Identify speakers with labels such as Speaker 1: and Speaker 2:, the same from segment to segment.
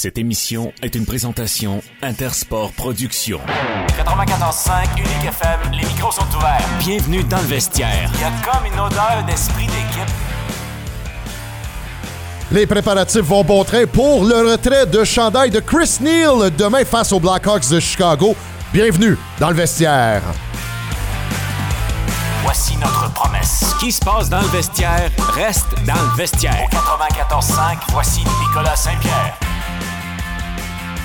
Speaker 1: Cette émission est une présentation Intersport Productions.
Speaker 2: 94.5 Unique FM, les micros sont ouverts.
Speaker 1: Bienvenue dans le vestiaire.
Speaker 2: Il y a comme une odeur d'esprit d'équipe.
Speaker 3: Les préparatifs vont bon train pour le retrait de chandail de Chris Neal demain face aux Blackhawks de Chicago. Bienvenue dans le vestiaire.
Speaker 2: Voici notre promesse.
Speaker 1: Ce qui se passe dans le vestiaire reste dans le vestiaire.
Speaker 2: Au 94.5, voici Nicolas Saint-Pierre.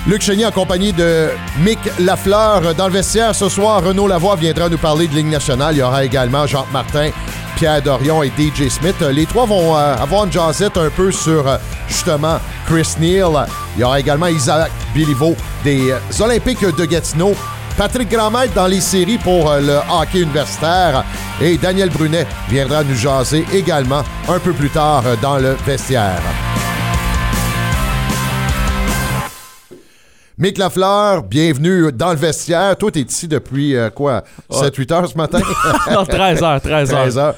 Speaker 3: Luc Chénier accompagné de Mick Lafleur dans le vestiaire. Ce soir, Renaud Lavoie viendra nous parler de Ligue nationale. Il y aura également Jean Martin, Pierre Dorion et DJ Smith. Les trois vont euh, avoir une jazzette un peu sur euh, justement Chris Neal. Il y aura également Isaac Biliveau des euh, Olympiques de Gatineau. Patrick Grandmaître dans les séries pour euh, le hockey universitaire. Et Daniel Brunet viendra nous jaser également un peu plus tard euh, dans le vestiaire. Mick Lafleur, bienvenue dans le vestiaire. Toi, t'es ici depuis euh, quoi? 7-8 heures ce matin?
Speaker 4: non, 13 heures, 13 heures.
Speaker 3: 13 heures.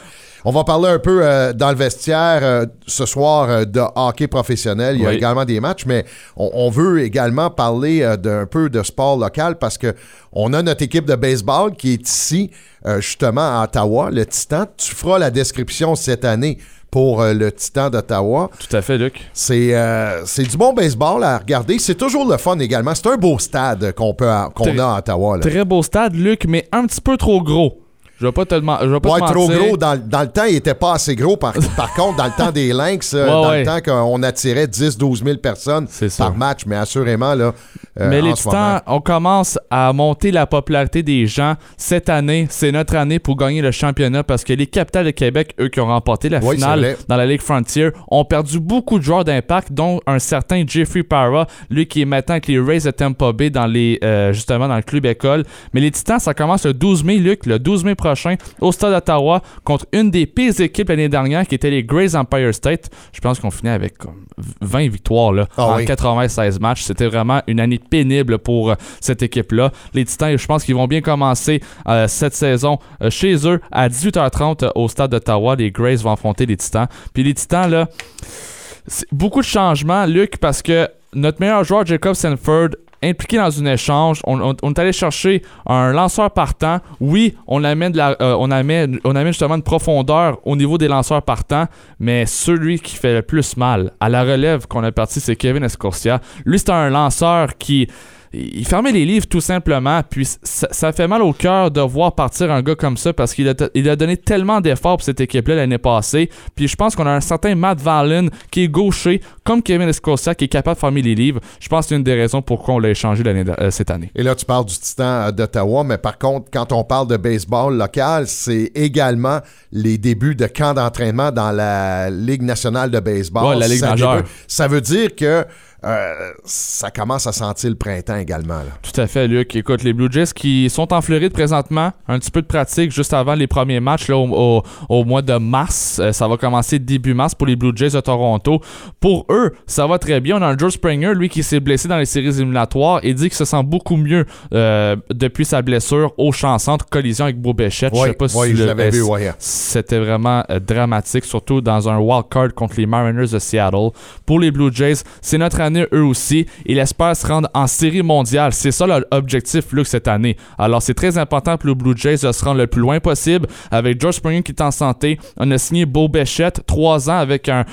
Speaker 3: On va parler un peu euh, dans le vestiaire euh, ce soir euh, de hockey professionnel. Il y a
Speaker 4: Oui.
Speaker 3: également des matchs, mais on, on veut également parler d'un peu de sport local parce que on a notre équipe de baseball qui est ici, justement à Ottawa, le Titan. Tu feras la description cette année pour euh, le Titan d'Ottawa.
Speaker 4: Tout à fait, Luc.
Speaker 3: C'est euh, c'est du bon baseball à regarder. C'est toujours le fun également. C'est un beau stade qu'on peut a- à Ottawa. là.
Speaker 4: Très beau stade, Luc, mais un petit peu trop gros. Je vais pas te, je vais pas
Speaker 3: Ouais,
Speaker 4: te
Speaker 3: trop gros. Dans, dans le temps, il était pas assez gros. Par, par contre, dans le temps des Lynx, euh,
Speaker 4: Ouais,
Speaker 3: dans
Speaker 4: ouais.
Speaker 3: le temps qu'on attirait 10-12 000 personnes par match, mais assurément, là, euh,
Speaker 4: Mais
Speaker 3: en
Speaker 4: les
Speaker 3: ce
Speaker 4: Titans,
Speaker 3: moment-
Speaker 4: on commence à monter la popularité des gens. Cette année, c'est notre année pour gagner le championnat parce que les Capitales de Québec, eux qui ont remporté la finale dans la Ligue Frontier, ont perdu beaucoup de joueurs d'impact, dont un certain Jeffrey Parra, lui qui est maintenant avec les Rays de Tampa Bay dans les, euh, justement dans le club école. Mais les Titans, ça commence le 12 mai, Luc, le 12 mai prochain, au stade d'Ottawa, contre une des pires équipes l'année dernière qui était les Grays Empire State. Je pense qu'on finit avec comme 20 victoires là,
Speaker 3: Ah
Speaker 4: en
Speaker 3: oui.
Speaker 4: 96 matchs. C'était vraiment une année pénible pour euh, cette équipe-là. Les Titans, je pense qu'ils vont bien commencer euh, cette saison euh, chez eux à 18h30 euh, au stade d'Ottawa. Les Grays vont affronter les Titans. Puis les Titans, là, beaucoup de changements, Luc, parce que notre meilleur joueur, Jacob Sanford, impliqué dans un échange. On, est allé chercher un lanceur partant. Oui, on amène, de la, euh, justement une profondeur au niveau des lanceurs partants, mais celui qui fait le plus mal à la relève qu'on a parti, c'est Kevin Escorcia. Lui, c'est un lanceur qui il fermait les livres tout simplement, puis ça, ça fait mal au cœur de voir partir un gars comme ça parce qu'il a, il a donné tellement d'efforts pour cette équipe-là l'année passée. Puis je pense qu'on a un certain Matt Valen qui est gaucher, comme Kevin Escocia, qui est capable de fermer les livres. Je pense que c'est une des raisons pourquoi on l'a échangé euh, cette année.
Speaker 3: Et là, tu parles du Titan euh, d'Ottawa, mais par contre, quand on parle de baseball local, c'est également les débuts de camp d'entraînement dans la Ligue nationale de baseball.
Speaker 4: Ouais, la Ligue
Speaker 3: ça
Speaker 4: majeure.
Speaker 3: Ça veut dire que euh, ça commence à sentir le printemps également. là.
Speaker 4: Tout à fait, Luc. Écoute, les Blue Jays qui sont en Floride présentement, un petit peu de pratique juste avant les premiers matchs là, au, au- au mois de mars. Euh, ça va commencer début mars pour les Blue Jays de Toronto. Pour eux, ça va très bien. On a un Joe Springer, lui, qui s'est blessé dans les séries éliminatoires et dit qu'il se sent beaucoup mieux euh, depuis sa blessure au champ centre, collision avec Beau Béchette. Je
Speaker 3: Oui,
Speaker 4: sais pas si
Speaker 3: oui, je l'avais vu, ouais.
Speaker 4: c'était vraiment dramatique, surtout dans un wild card contre les Mariners de Seattle. Pour les Blue Jays, c'est notre eux aussi. Ils espèrent se rendre en série mondiale. C'est ça leur objectif, cette année. Alors, c'est très important pour les Blue Jays de se rendre le plus loin possible. Avec George Springer qui est en santé, on a signé Beau Béchette, 3 ans avec un,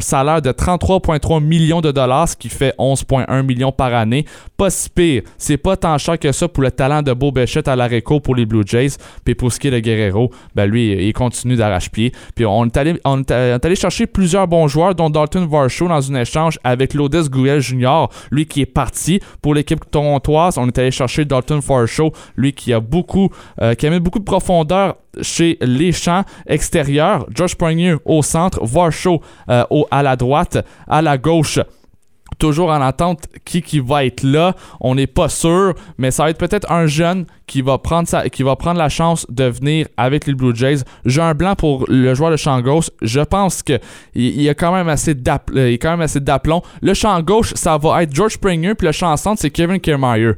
Speaker 4: salaire de 33,3 millions de dollars, ce qui fait 11,1 millions par année. Pas si pire. C'est pas tant cher que ça pour le talent de Beau Béchette à l'Areco pour les Blue Jays. Puis pour ce qui est de Guerrero, ben lui, il continue d'arrache-pied. Puis on est, allé, on est allé chercher plusieurs bons joueurs, dont Dalton Varsho dans un échange avec Lodis Gouel Jr., lui qui est parti pour l'équipe torontoise. On est allé chercher Dalton Varsho, lui qui a beaucoup, euh, qui amène beaucoup de profondeur chez les champs extérieurs. Josh Springer au centre, Varsho euh, au, à la droite, à la gauche toujours en attente qui qui va être là. On n'est pas sûr, mais ça va être peut-être un jeune qui va prendre qui va prendre la chance de venir avec les Blue Jays. J'ai un blanc pour le joueur de champ gauche. Je pense que il, il a quand même assez d'app- euh, quand même assez d'aplomb. Le champ gauche, ça va être George Springer, puis le champ centre, c'est Kevin Kiermaier.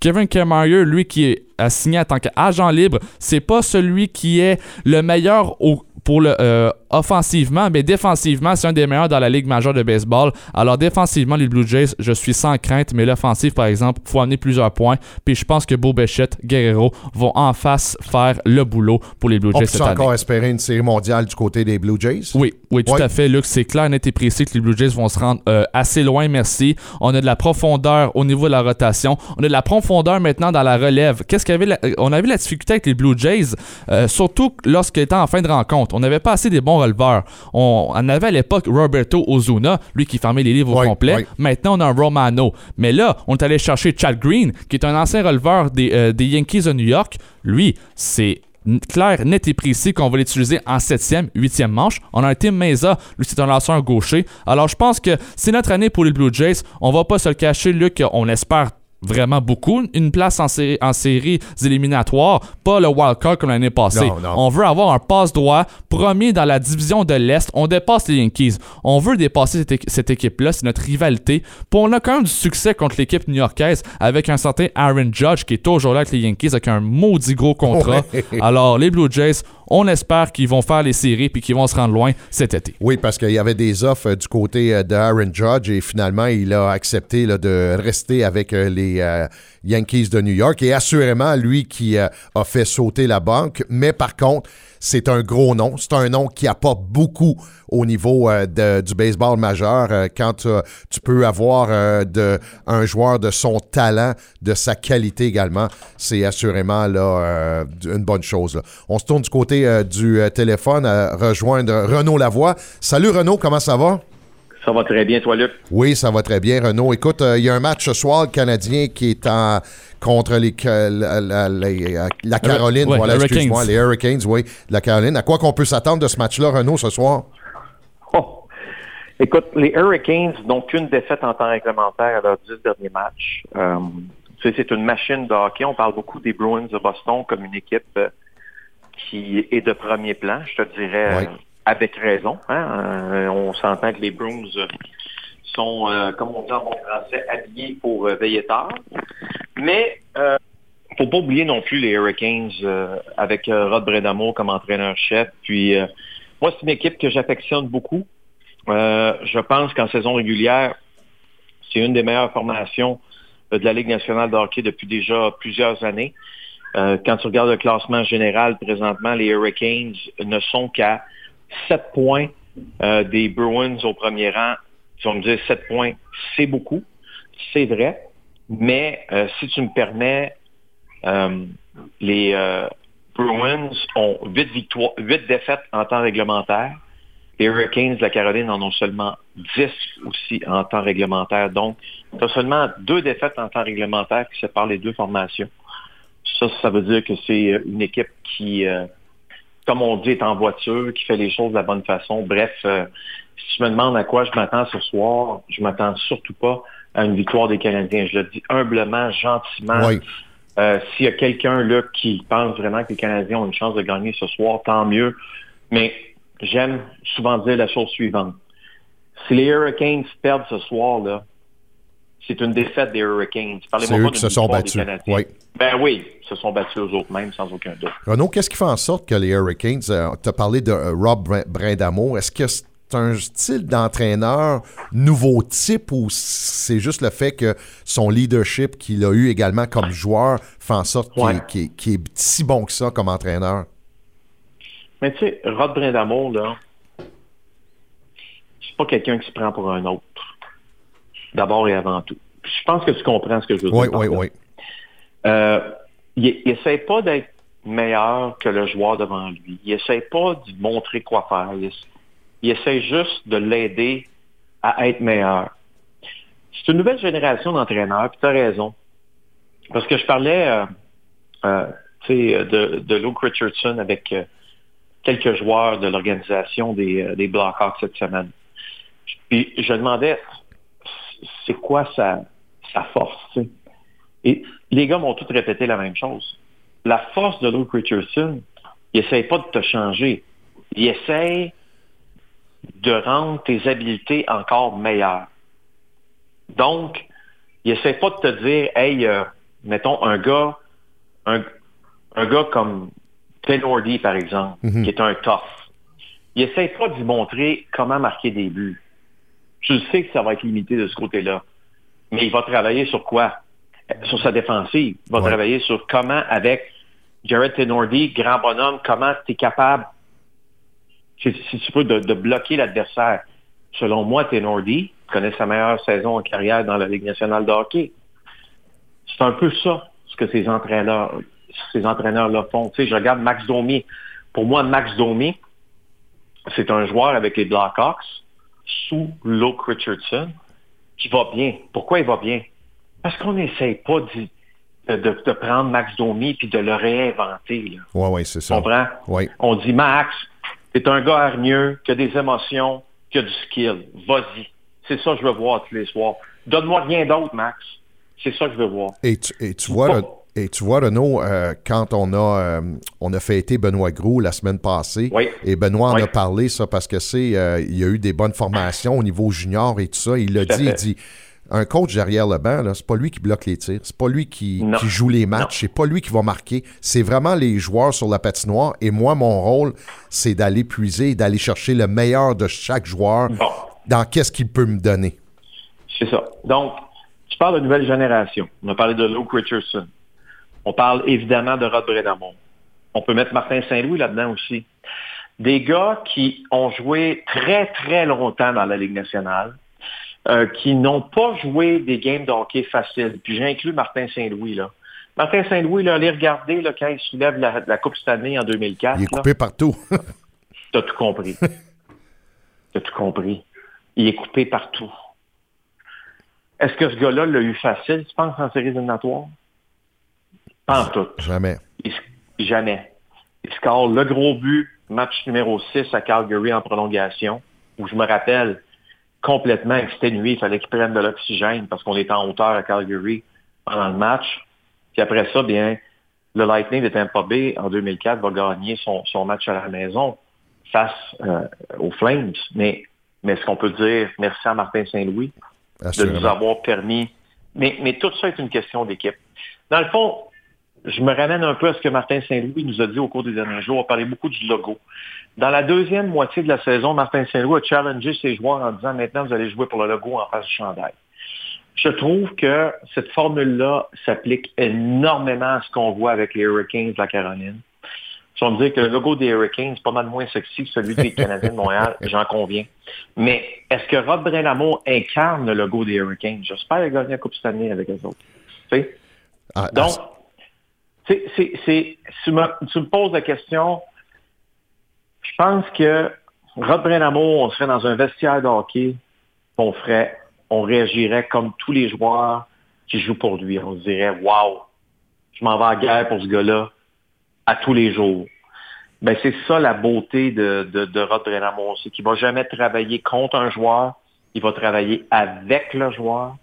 Speaker 4: Kevin Kiermaier, lui qui est signé en tant qu'agent libre, c'est pas celui qui est le meilleur au pour le euh, offensivement, mais défensivement, c'est un des meilleurs dans la Ligue majeure de baseball. Alors défensivement, les Blue Jays, je suis sans crainte, mais l'offensive, par exemple, faut amener plusieurs points. Puis je pense que Beau Béchette, Guerrero vont en face faire le boulot pour les Blue Jays
Speaker 3: On
Speaker 4: cette
Speaker 3: peut
Speaker 4: année.
Speaker 3: encore espérer une série mondiale du côté des Blue Jays?
Speaker 4: Oui, oui, tout à fait, Luc. C'est clair, net et précis que les Blue Jays vont se rendre euh, assez loin, merci. On a de la profondeur au niveau de la rotation. On a de la profondeur maintenant dans la relève. Qu'est-ce qu'il y avait la- euh, On avait la difficulté avec les Blue Jays, euh, surtout lorsqu'il était en fin de rencontre. On n'avait pas assez des bons releveurs. On, on avait à l'époque Roberto Ozuna, lui qui fermait les livres
Speaker 3: Ouais,
Speaker 4: au complet. Maintenant, on a un Romano. Mais là, on est allé chercher Chad Green, qui est un ancien releveur des, euh, des Yankees de New York. Lui, c'est clair, net et précis qu'on va l'utiliser en septième, huitième manche. On a un Tim Meza, lui c'est un lanceur gaucher. Alors je pense que c'est notre année pour les Blue Jays. On va pas se le cacher, Luc, on espère vraiment beaucoup une place en, série, en séries éliminatoires, pas le wild card comme l'année passée.
Speaker 3: Non, non.
Speaker 4: On veut avoir un passe droit premier dans la division de l'Est. On dépasse les Yankees. On veut dépasser cette, équ- cette équipe-là. C'est notre rivalité. Puis on a quand même du succès contre l'équipe new-yorkaise avec un certain Aaron Judge qui est toujours là avec les Yankees avec un maudit gros contrat.
Speaker 3: Ouais.
Speaker 4: Alors, les Blue Jays, on espère qu'ils vont faire les séries puis qu'ils vont se rendre loin cet été.
Speaker 3: Oui, parce qu'il y avait des offres euh, du côté euh, de Aaron Judge et finalement, il a accepté là, de rester avec euh, euh, Yankees de New York. Et assurément, lui qui euh, a fait sauter la banque. Mais par contre, c'est un gros nom. C'est un nom qui apporte beaucoup au niveau euh, du baseball majeur. Quand tu peux avoir un joueur de son talent, de sa qualité également, c'est assurément une bonne chose. On se tourne du côté du téléphone à rejoindre Renaud Lavoie. Salut Renaud, comment ça va?
Speaker 5: Ça va très bien, toi, Luc?
Speaker 3: Oui, ça va très bien, Renaud. Écoute, euh, il y a un match ce soir, le Canadien qui est en contre les, la, la- la- la Caroline.
Speaker 4: ouais,
Speaker 3: voilà, excuse-moi,
Speaker 4: Hurricanes.
Speaker 3: les Hurricanes, oui, de la Caroline. À quoi qu'on peut s'attendre de ce match-là, Renaud, ce soir?
Speaker 5: Oh. Écoute, les Hurricanes n'ont qu'une défaite en temps réglementaire à leurs dix derniers matchs. Euh, tu sais, c'est une machine de hockey. On parle beaucoup des Bruins de Boston comme une équipe euh, qui est de premier plan, je te dirais,
Speaker 3: Ouais.
Speaker 5: Avec raison. hein. Euh, on s'entend que les Bruins euh, sont, euh, comme on dit en français, habillés pour euh, veiller tard. Mais euh, faut pas oublier non plus les Hurricanes avec Rod Bredamo comme entraîneur-chef. Puis moi, c'est une équipe que j'affectionne beaucoup. Je pense qu'en saison régulière, c'est une des meilleures formations de la Ligue nationale de hockey depuis déjà plusieurs années. Quand tu regardes le classement général présentement, les Hurricanes ne sont qu'à 7 points euh, des Bruins au premier rang. Tu vas me dire 7 points, c'est beaucoup, c'est vrai. Mais euh, si tu me permets, euh, les Bruins ont 8, victoires, 8 défaites en temps réglementaire. Les Hurricanes de la Caroline en ont seulement 10 aussi en temps réglementaire. Donc, tu as seulement deux défaites en temps réglementaire qui séparent les deux formations. Ça, ça veut dire que c'est une équipe qui, comme on dit, est en voiture, qui fait les choses de la bonne façon. Bref, euh, si tu me demandes à quoi je m'attends ce soir, je m'attends surtout pas à une victoire des Canadiens. Je le dis humblement, gentiment.
Speaker 3: Oui.
Speaker 5: Euh, S'il y a quelqu'un là qui pense vraiment que les Canadiens ont une chance de gagner ce soir, tant mieux. Mais j'aime souvent dire la chose suivante. Si les Hurricanes perdent ce soir, là, c'est une défaite des Hurricanes.
Speaker 3: C'est eux qui se sont battus. Oui.
Speaker 5: Ben oui, ils se sont battus eux autres mêmes, sans aucun doute.
Speaker 3: Renaud, qu'est-ce qui fait en sorte que les Hurricanes, tu as parlé de euh, Rob Brin- Brindamo, est-ce que c'est un style d'entraîneur nouveau type ou c'est juste le fait que son leadership qu'il a eu également comme joueur fait en sorte qu'il
Speaker 5: Ouais.
Speaker 3: est, qu'il si bon que ça comme entraîneur?
Speaker 5: Mais tu sais, Rod Brindamour, là, c'est pas quelqu'un qui se prend pour un autre. D'abord et avant tout. Je pense que tu comprends ce que je veux
Speaker 3: Oui,
Speaker 5: dire.
Speaker 3: oui,
Speaker 5: là.
Speaker 3: oui.
Speaker 5: Euh, il essaie pas d'être meilleur que le joueur devant lui. Il essaie pas de montrer quoi faire. Il, il essaie juste de l'aider à être meilleur. C'est une nouvelle génération d'entraîneurs, puis tu as raison. Parce que je parlais euh, euh, de, de Luke Richardson avec euh, quelques joueurs de l'organisation des, des Blackhawks cette semaine. Puis je demandais, c'est quoi sa, sa force? Et les gars m'ont tous répété la même chose. La force de Luke Richardson, il essaye pas de te changer. Il essaye de rendre tes habiletés encore meilleures. Donc, il essaie pas de te dire, hey, euh, mettons un gars, un, un gars comme Taylor D, par exemple,
Speaker 3: Mhm.
Speaker 5: qui est un tough. il essaie pas d'y montrer comment marquer des buts. Je sais que ça va être limité de ce côté-là. Mais il va travailler sur quoi? Sur sa défensive. Il va
Speaker 3: Ouais.
Speaker 5: travailler sur comment, avec Jared Tenordi, grand bonhomme, comment tu es capable, si, si tu peux, de, de bloquer l'adversaire. Selon moi, Tenordi connaît sa meilleure saison en carrière dans la Ligue nationale de hockey. C'est un peu ça, ce que ces entraîneurs, ces entraîneurs-là font. Tu sais, je regarde Max Domi. Pour moi, Max Domi, c'est un joueur avec les Blackhawks sous Luke Richardson qui va bien. Pourquoi il va bien? Parce qu'on n'essaye pas de, de- de prendre Max Domi puis de le réinventer.
Speaker 3: Oui, oui, c'est ça.
Speaker 5: comprends?
Speaker 3: Oui.
Speaker 5: On dit Max, t'es un gars hargneux, qui a des émotions, qui a du skill. Vas-y. C'est ça que je veux voir tous les soirs. Donne-moi rien d'autre, Max. C'est ça que je veux voir.
Speaker 3: Et tu, et tu vois, et tu vois, Renaud, euh, quand on a, euh, on a fêté Benoît Gros la semaine passée,
Speaker 5: Oui.
Speaker 3: et Benoît en
Speaker 5: Oui.
Speaker 3: a parlé, ça, parce que c'est, euh, il y a eu des bonnes formations au niveau junior et tout ça. Il l'a dit, il dit, un coach derrière le banc, c'est pas lui qui bloque les tirs, c'est pas lui qui, joue les matchs, c'est pas lui qui va marquer, c'est vraiment les joueurs sur la patinoire. Et moi, mon rôle, c'est d'aller puiser, d'aller chercher le meilleur de chaque joueur
Speaker 5: Bon.
Speaker 3: dans qu'est-ce qu'il peut me donner.
Speaker 5: C'est ça. Donc, tu parles de nouvelle génération. On a parlé de Luke Richardson. On parle évidemment de Rod Bredamon. On peut mettre Martin Saint-Louis là-dedans aussi. Des gars qui ont joué très, très longtemps dans la Ligue nationale, euh, qui n'ont pas joué des games de hockey faciles. Puis j'ai inclus Martin Saint-Louis, là. Martin Saint-Louis, là, allez regarder là, quand il soulève la, la Coupe Stanley en 2004.
Speaker 3: Il est
Speaker 5: là.
Speaker 3: coupé partout.
Speaker 5: T'as tout compris. T'as tout compris. Il est coupé partout. Est-ce que ce gars-là l'a eu facile, tu penses, en séries éliminatoires? Pas en tout.
Speaker 3: Jamais.
Speaker 5: Il jamais. Il score le gros but, match numéro 6 à Calgary en prolongation, où je me rappelle, complètement exténué, il fallait qu'il prenne de l'oxygène parce qu'on était en hauteur à Calgary pendant le match. Puis après ça, bien, le Lightning de Tampa Bay en 2004 va gagner son, son match à la maison face euh, aux Flames. Mais, mais est-ce qu'on peut dire merci à Martin Saint-Louis de nous avoir permis. Mais, mais tout ça est une question d'équipe. Dans le fond, je me ramène un peu à ce que Martin Saint-Louis nous a dit au cours des derniers jours. On parlait beaucoup du logo. Dans la deuxième moitié de la saison, Martin Saint-Louis a challengé ses joueurs en disant maintenant, vous allez jouer pour le logo en face du chandail. Je trouve que cette formule-là s'applique énormément à ce qu'on voit avec les Hurricanes de la Caroline. Si on me dit que le logo des Hurricanes est pas mal moins sexy que celui des Canadiens de Montréal, j'en conviens. Mais est-ce que Rob Brinamo incarne le logo des Hurricanes? J'espère gagné la Coupe Stanley avec eux autres. Tu sais?
Speaker 3: Ah,
Speaker 5: Donc, tu, me, poses la question, je pense que Rod Brenamo, on serait dans un vestiaire de hockey, on ferait, on réagirait comme tous les joueurs qui jouent pour lui. On se dirait, wow, je m'en vais à guerre pour ce gars-là à tous les jours. Ben, c'est ça la beauté de, Rod Brenamo, c'est qu'il va jamais travailler contre un joueur, il va travailler avec le joueur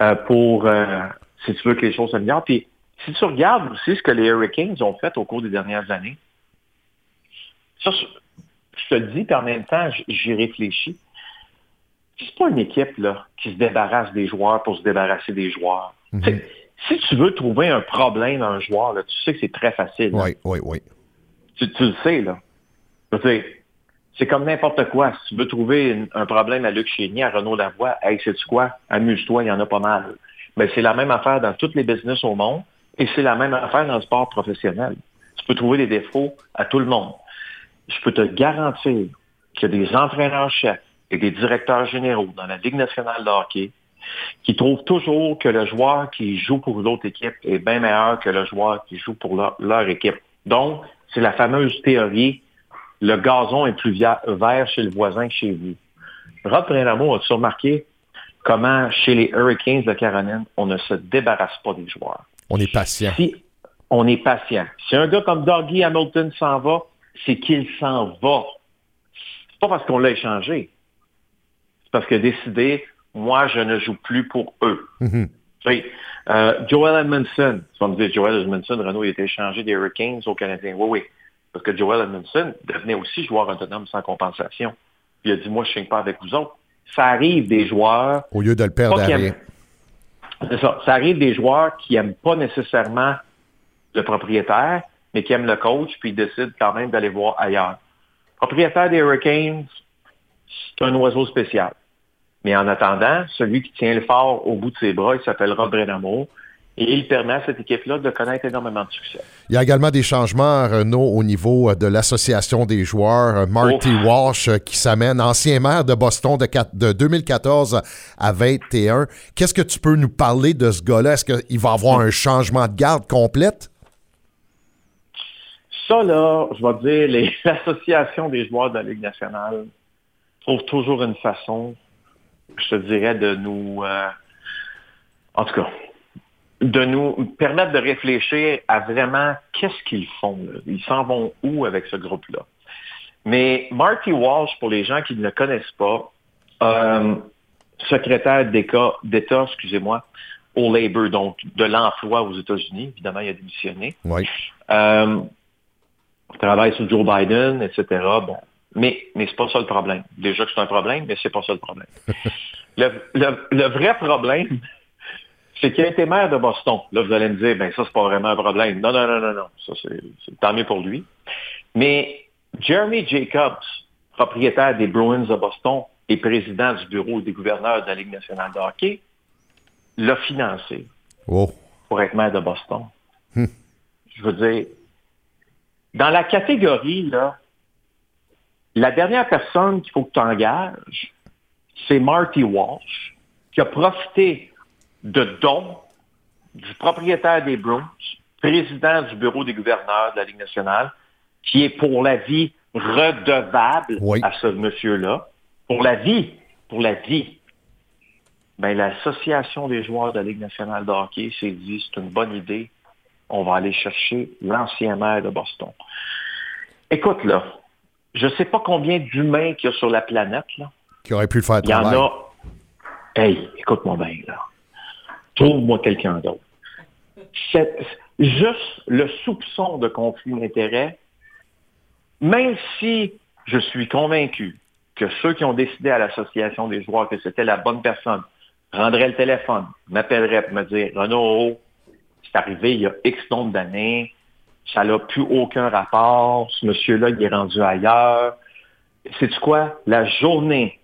Speaker 5: euh, pour, euh, si tu veux que les choses s'améliorent. Puis, si tu regardes aussi ce que les Hurricanes ont fait au cours des dernières années, ça, je te le dis, puis en même temps, j'y réfléchis. C'est pas une équipe là, qui se débarrasse des joueurs pour se débarrasser des joueurs.
Speaker 3: Mhm.
Speaker 5: Si tu veux trouver un problème à un joueur, là, tu sais que c'est très facile. là.
Speaker 3: oui, oui, oui.
Speaker 5: Tu, tu le sais, là. C'est comme n'importe quoi. Si tu veux trouver une- un problème à Luc Chénier, à Renaud Lavoie, hey, sais-tu quoi? Amuse-toi, il y en a pas mal. Ben, c'est la même affaire dans toutes les business au monde et c'est la même affaire dans le sport professionnel. Tu peux trouver des défauts à tout le monde. Je peux te garantir qu'il y a des entraîneurs-chefs et des directeurs généraux dans la Ligue nationale de hockey qui trouvent toujours que le joueur qui joue pour l'autre équipe est bien meilleur que le joueur qui joue pour leur, équipe. Donc, c'est la fameuse théorie, le gazon est plus vert chez le voisin que chez vous. Rod Brinamo a-tu remarqué comment, chez les Hurricanes de Caroline, on ne se débarrasse pas des joueurs?
Speaker 3: On est patient.
Speaker 5: Si on est patient. Si un gars comme Dougie Hamilton s'en va, c'est qu'il s'en va. C'est pas parce qu'on l'a échangé. C'est parce qu'il a décidé, moi, je ne joue plus pour eux.
Speaker 3: Mhm.
Speaker 5: Sais, euh, Joel Edmondson, tu vas me dire, Joel Edmondson, Renault, il a été échangé des Hurricanes aux Canadiens. Oui, oui. Parce que Joel Edmondson devenait aussi joueur autonome sans compensation. Puis il a dit, moi, je ne pas avec vous autres. Ça arrive des joueurs
Speaker 3: Au lieu de le perdre à rien.
Speaker 5: Ça arrive des joueurs qui n'aiment pas nécessairement le propriétaire, mais qui aiment le coach, puis ils décident quand même d'aller voir ailleurs. propriétaire des Hurricanes, c'est un oiseau spécial. Mais en attendant, celui qui tient le fort au bout de ses bras, il s'appelle Rob Brenamo. Et il permet à cette équipe-là de connaître énormément de succès.
Speaker 3: Il y a également des changements, Renault, au niveau euh, de l'association des joueurs. Euh, Marty. Walsh euh, qui s'amène, ancien maire de Boston de, quatre- de 2014 à 21. Qu'est-ce que tu peux nous parler de ce gars-là? Est-ce qu'il va avoir un changement de garde complète?
Speaker 5: Ça, là, je vais te dire, l'association des joueurs de la Ligue nationale trouve toujours une façon, je te dirais, de nous... euh, en tout cas, de nous permettre de réfléchir à vraiment qu'est-ce qu'ils font. là. Ils s'en vont où avec ce groupe-là? Mais Marty Walsh, pour les gens qui ne le connaissent pas, euh, secrétaire d'État, excusez-moi, au Labor, donc de l'emploi aux États-Unis. Évidemment, il a démissionné.
Speaker 3: Oui.
Speaker 5: Euh, travaille sur Joe Biden, etc. Bon. Mais, mais c'est pas ça le problème. Déjà que c'est un problème, mais c'est pas ça le problème. le, le- le vrai problème, c'est qu'il a été maire de Boston. Là, vous allez me dire, ben ça, c'est pas vraiment un problème. Non, non, non, non, non. Ça, c'est tant mieux pour lui. Mais Jeremy Jacobs, propriétaire des Bruins de Boston et président du bureau des gouverneurs de la Ligue nationale de hockey, l'a financé
Speaker 3: Oh.
Speaker 5: pour être maire de Boston. Je veux dire, dans la catégorie, là, la dernière personne qu'il faut que tu engages, c'est Marty Walsh, qui a profité de dons du propriétaire des Bruins, président du bureau des gouverneurs de la Ligue nationale, qui est pour la vie redevable
Speaker 3: Oui.
Speaker 5: à ce monsieur-là. Pour la vie, pour la vie. Ben, l'Association des joueurs de la Ligue nationale de hockey s'est dit, c'est une bonne idée, on va aller chercher l'ancien maire de Boston. Écoute, là, je sais pas combien d'humains qu'il y a sur la planète, là.
Speaker 3: Qui aurait pu le faire
Speaker 5: Il y en a. Hey, écoute-moi bien, là. Trouve-moi quelqu'un d'autre. Juste le soupçon de conflit d'intérêt, même si je suis convaincu que ceux qui ont décidé à l'association des joueurs que c'était la bonne personne prendraient le téléphone, m'appelleraient pour me dire Renaud, c'est arrivé il y a X nombre d'années, ça n'a plus aucun rapport, ce monsieur-là, il est rendu ailleurs. C'est quoi? La journée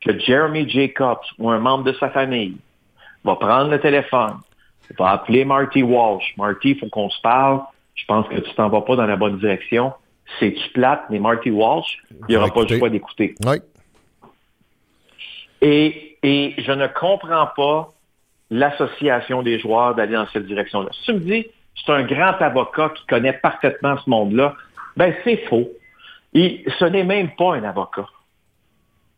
Speaker 5: que Jeremy Jacobs ou un membre de sa famille va prendre le téléphone, va appeler Marty Walsh. Marty, il faut qu'on se parle. Je pense que tu t'en vas pas dans la bonne direction. C'est-tu plate, mais Marty Walsh, il
Speaker 3: Va
Speaker 5: n'aura pas le choix d'écouter.
Speaker 3: Oui.
Speaker 5: Et, et je ne comprends pas l'association des joueurs d'aller dans cette direction-là. Si tu me dis, c'est un grand avocat qui connaît parfaitement ce monde-là, ben c'est faux. Et ce n'est même pas un avocat.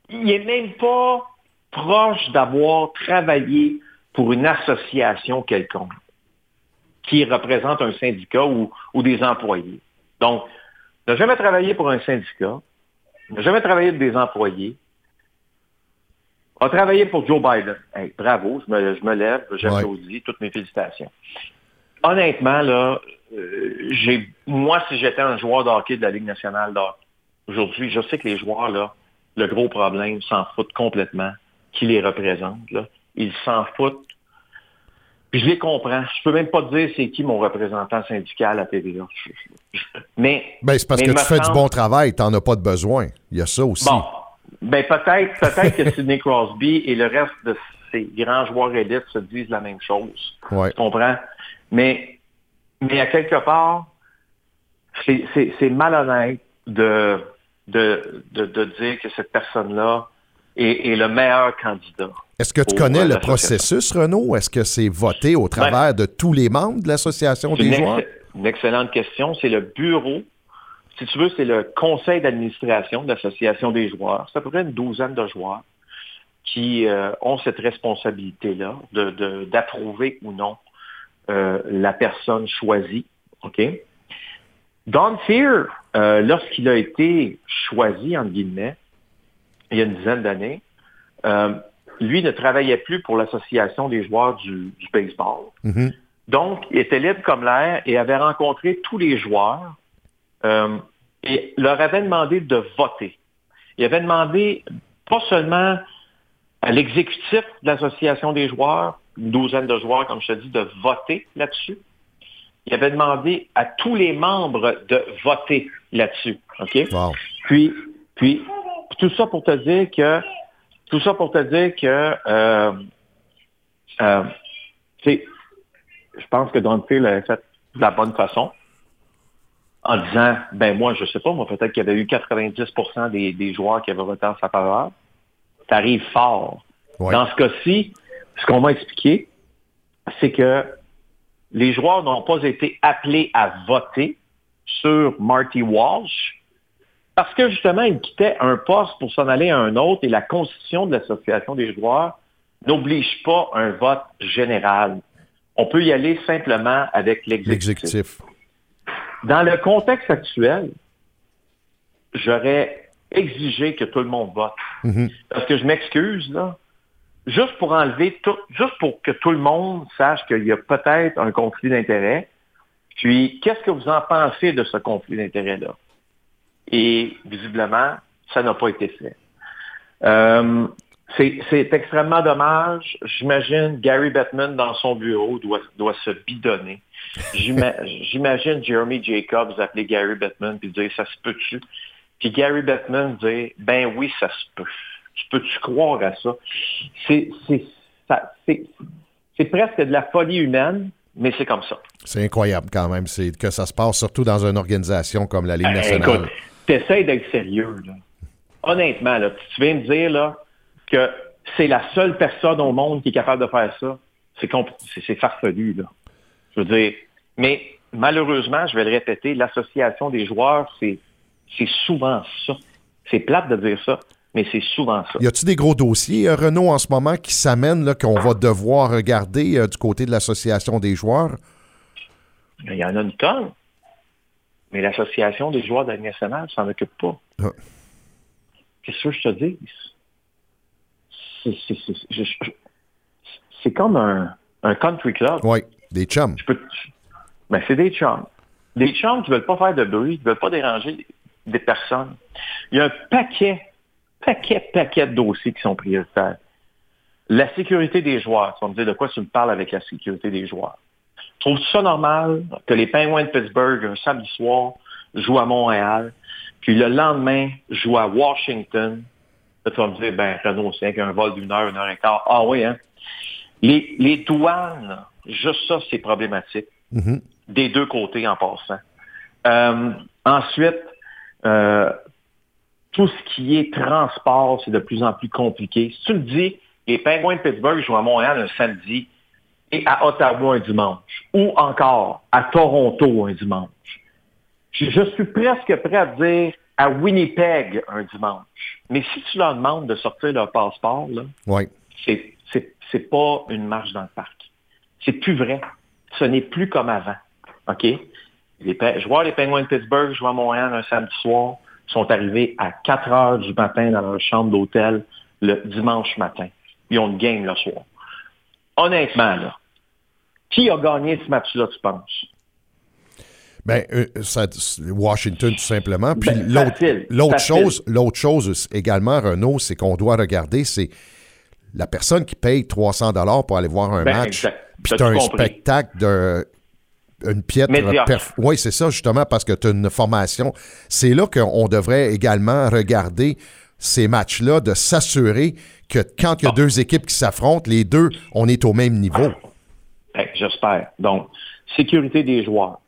Speaker 5: Il n'est même pas proche d'avoir travaillé pour une association quelconque qui représente un syndicat ou, ou des employés. Donc, n'a jamais travaillé pour un syndicat, n'a jamais travaillé pour des employés, a travaillé pour Joe Biden. Hey, bravo, je me, je me lève, j'applaudis, toutes mes félicitations. Honnêtement, là, euh, j'ai, moi, si j'étais un joueur de hockey de la Ligue nationale aujourd'hui, je sais que les joueurs, là, le gros problème, s'en foutent complètement qui les représente. Là. Ils s'en foutent. Puis je les comprends. Je peux même pas te dire c'est qui mon représentant syndical à TVA. Mais
Speaker 3: Ben, c'est parce
Speaker 5: mais
Speaker 3: que tu fais du bon travail, tu n'en as pas de besoin. Il y a ça aussi.
Speaker 5: Bon, ben peut-être, peut-être que Sidney Crosby et le reste de ces grands joueurs élites se disent la même chose.
Speaker 3: Ouais.
Speaker 5: Tu comprends? Mais, mais à quelque part, c'est- malhonnête de, de, de, de dire que cette personne-là est, est le meilleur candidat.
Speaker 3: Est-ce que tu connais
Speaker 5: euh,
Speaker 3: le processus, Renaud? Est-ce que c'est voté au travers de tous les membres de l'association des
Speaker 5: une,
Speaker 3: joueurs?
Speaker 5: ex- une excellente question. C'est le bureau, si tu veux, c'est le conseil d'administration de l'Association des joueurs. C'est à peu près une douzaine de joueurs qui euh, ont cette responsabilité-là de- de- d'approuver ou non euh, la personne choisie. OK? Don Fear, euh, lorsqu'il a été choisi, entre guillemets, il y a une dizaine d'années, lui ne travaillait plus pour l'Association des joueurs du, du baseball.
Speaker 3: Mhm.
Speaker 5: Donc, il était libre comme l'air et avait rencontré tous les joueurs euh, et leur avait demandé de voter. Il avait demandé pas seulement à l'exécutif de l'association des joueurs, une douzaine de joueurs, comme je te dis, de voter là-dessus. Il avait demandé à tous les membres de voter là-dessus. OK?
Speaker 3: Wow.
Speaker 5: Puis, puis, tout ça pour te dire que, tout ça pour te dire que, euh, euh, je pense que Don l'a fait de la bonne façon en disant, ben moi, je sais pas, moi, peut-être qu'il y avait eu 90% des, des joueurs qui avaient voté en sa faveur. Ça arrive fort.
Speaker 3: Ouais.
Speaker 5: Dans ce cas-ci, ce qu'on m'a expliqué, c'est que les joueurs n'ont pas été appelés à voter sur Marty Walsh parce que justement, ils quittaient un poste pour s'en aller à un autre et la constitution de l'association des joueurs n'oblige pas un vote général. On peut y aller simplement avec l'exécutif. Dans le contexte actuel, j'aurais exigé que tout le monde vote.
Speaker 3: Mhm.
Speaker 5: Parce que je m'excuse, là. Juste pour enlever tout, juste pour que tout le monde sache qu'il y a peut-être un conflit d'intérêts. Puis, qu'est-ce que vous en pensez de ce conflit d'intérêts-là? Et visiblement, ça n'a pas été fait. Euh, c'est extrêmement dommage. J'imagine Gary Bettman dans son bureau doit, doit se bidonner. J'ima- J'imagine Jeremy Jacobs appeler Gary Bettman puis dire ça se peut-tu? Puis Gary Bettman dire ben oui, ça se peut. Tu peux-tu croire à ça? C'est presque de la folie humaine, mais c'est comme ça.
Speaker 3: C'est incroyable quand même que ça se passe, surtout dans une organisation comme la Ligue
Speaker 5: Eh,
Speaker 3: nationale.
Speaker 5: Écoute, t'essayes d'être sérieux. Là. Honnêtement, là, tu viens de dire là, que c'est la seule personne au monde qui est capable de faire ça. C'est farfelu. Là. Je veux dire, mais malheureusement, je vais le répéter, l'association des joueurs, c'est c'est souvent ça. C'est plate de dire ça, mais c'est souvent ça.
Speaker 3: Y a-tu des gros dossiers, euh, Renault, en ce moment, qui s'amènent, qu'on va devoir regarder euh, du côté de l'association des joueurs?
Speaker 5: Il y en a une tonne. Mais l'association des joueurs de la Ligue nationale s'en occupe pas.
Speaker 3: Ah.
Speaker 5: Qu'est-ce que je te dis? C'est- comme un, un country club.
Speaker 3: Oui, des chums.
Speaker 5: Peux- ben, c'est des chums. Des chums qui veulent pas faire de bruit, qui veulent pas déranger des personnes. Il y a un paquet, paquet, paquet de dossiers qui sont prioritaires. La sécurité des joueurs. Tu vas me dire de quoi tu me parles avec la sécurité des joueurs. Trouves-tu ça normal que les Penguins de Pittsburgh, un samedi soir, jouent à Montréal, puis le lendemain, jouent à Washington? Là, tu vas me dire, ben, Renaud, c'est qu'un vol d'une heure, une heure et quart. Ah oui, hein? Les, les douanes, juste ça, c'est problématique.
Speaker 3: Mhm.
Speaker 5: Des deux côtés en passant. Euh, ensuite, euh, tout ce qui est transport, c'est de plus en plus compliqué. Si tu le dis, les Penguins de Pittsburgh jouent à Montréal un samedi et à Ottawa un dimanche. Ou encore à Toronto un dimanche. Je, suis presque prêt à dire à Winnipeg un dimanche. Mais si tu leur demandes de sortir leur passeport, là,
Speaker 3: Oui.
Speaker 5: c'est, c'est, c'est pas une marche dans le parc. C'est plus vrai. Ce n'est plus comme avant. OK? Les joueurs des Penguins de Pittsburgh jouent à Montréal un samedi soir, sont arrivés à 4 heures du matin dans leur chambre d'hôtel le dimanche matin. Ils ont une game le soir. Honnêtement, là, qui a gagné ce match-là, tu penses?
Speaker 3: Ben, euh, ça- Washington, tout simplement. Puis
Speaker 5: Ben,
Speaker 3: l'autre, chose, l'autre chose également, Renault, c'est qu'on doit regarder, c'est la personne qui paye 300 dollars pour aller voir un
Speaker 5: Ben,
Speaker 3: match, puis
Speaker 5: T'as
Speaker 3: tu as un
Speaker 5: compris.
Speaker 3: spectacle de une piètre. Oui, c'est ça, justement, parce que tu as une formation. C'est là qu'on devrait également regarder ces matchs-là, de s'assurer que quand il y a deux équipes qui s'affrontent, les deux, on est au même niveau.
Speaker 5: Ben, J'espère. Donc, sécurité des joueurs.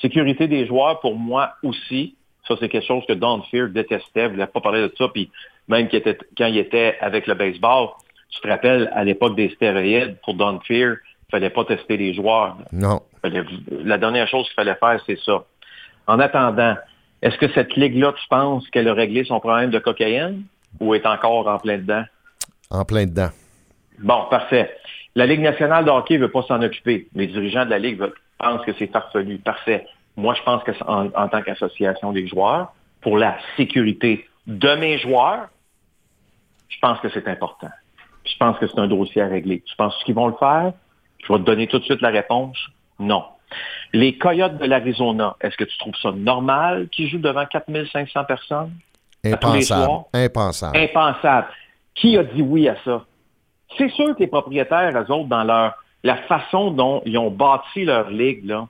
Speaker 5: Sécurité des joueurs, pour moi aussi, ça c'est quelque chose que Don Fear détestait, il voulait pas parler de ça, puis même était, quand il était avec le baseball, tu te rappelles, à l'époque des stéroïdes, pour Don Fear, il fallait pas tester les joueurs.
Speaker 3: Non.
Speaker 5: Fallait- La dernière chose qu'il fallait faire, c'est ça. En attendant, est-ce que cette ligue-là, tu penses qu'elle a réglé son problème de cocaïne ou est encore en plein dedans?
Speaker 3: En plein dedans.
Speaker 5: Bon, parfait. La Ligue nationale de hockey ne veut pas s'en occuper. Les dirigeants de la Ligue pensent que c'est farfelu. Parfait. Moi, je pense que en, en tant qu'association des joueurs, pour la sécurité de mes joueurs, je pense que c'est important. Je pense que c'est un dossier à régler. Tu penses qu'ils vont le faire? Je vais te donner tout de suite la réponse. Non. Les Coyotes de l'Arizona, est-ce que tu trouves ça normal qu'ils jouent devant 4500 personnes?
Speaker 3: Impensable. Impensable.
Speaker 5: impensable. Qui a dit oui à ça? C'est sûr que les propriétaires, eux autres, dans leur la façon dont ils ont bâti leur ligue, là,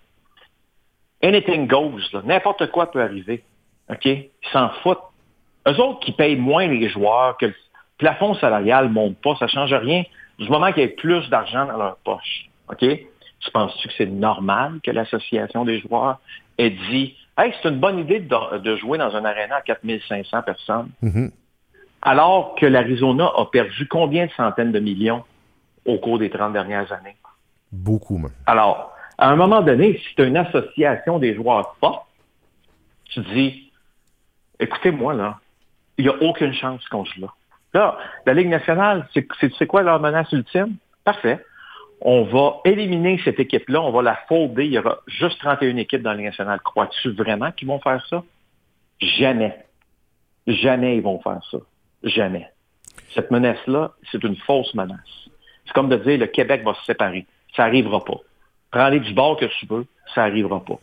Speaker 5: anything goes, n'importe quoi peut arriver. OK? Ils s'en foutent. Eux autres qui payent moins les joueurs, que le plafond salarial ne monte pas, ça ne change rien du moment qu'il y ait plus d'argent dans leur poche. OK? Tu penses-tu que c'est normal que l'association des joueurs ait dit Hey, c'est une bonne idée de, jouer dans un aréna à 4500 personnes?
Speaker 3: Mhm.
Speaker 5: Alors que l'Arizona a perdu combien de centaines de millions au cours des 30 dernières années?
Speaker 3: Beaucoup, même.
Speaker 5: Alors, à un moment donné, si tu as une association des joueurs forts, tu dis, écoutez-moi, là, il n'y a aucune chance qu'on joue là. Là, la Ligue nationale, c'est quoi leur menace ultime? Parfait. On va éliminer cette équipe-là, on va la folder. Il y aura juste 31 équipes dans la Ligue nationale. Crois-tu vraiment qu'ils vont faire ça? Jamais. Jamais ils vont faire ça. Jamais. Cette menace-là, c'est une fausse menace. C'est comme de dire le Québec va se séparer. Ça n'arrivera pas. Prends-les du bord que tu veux, ça n'arrivera pas.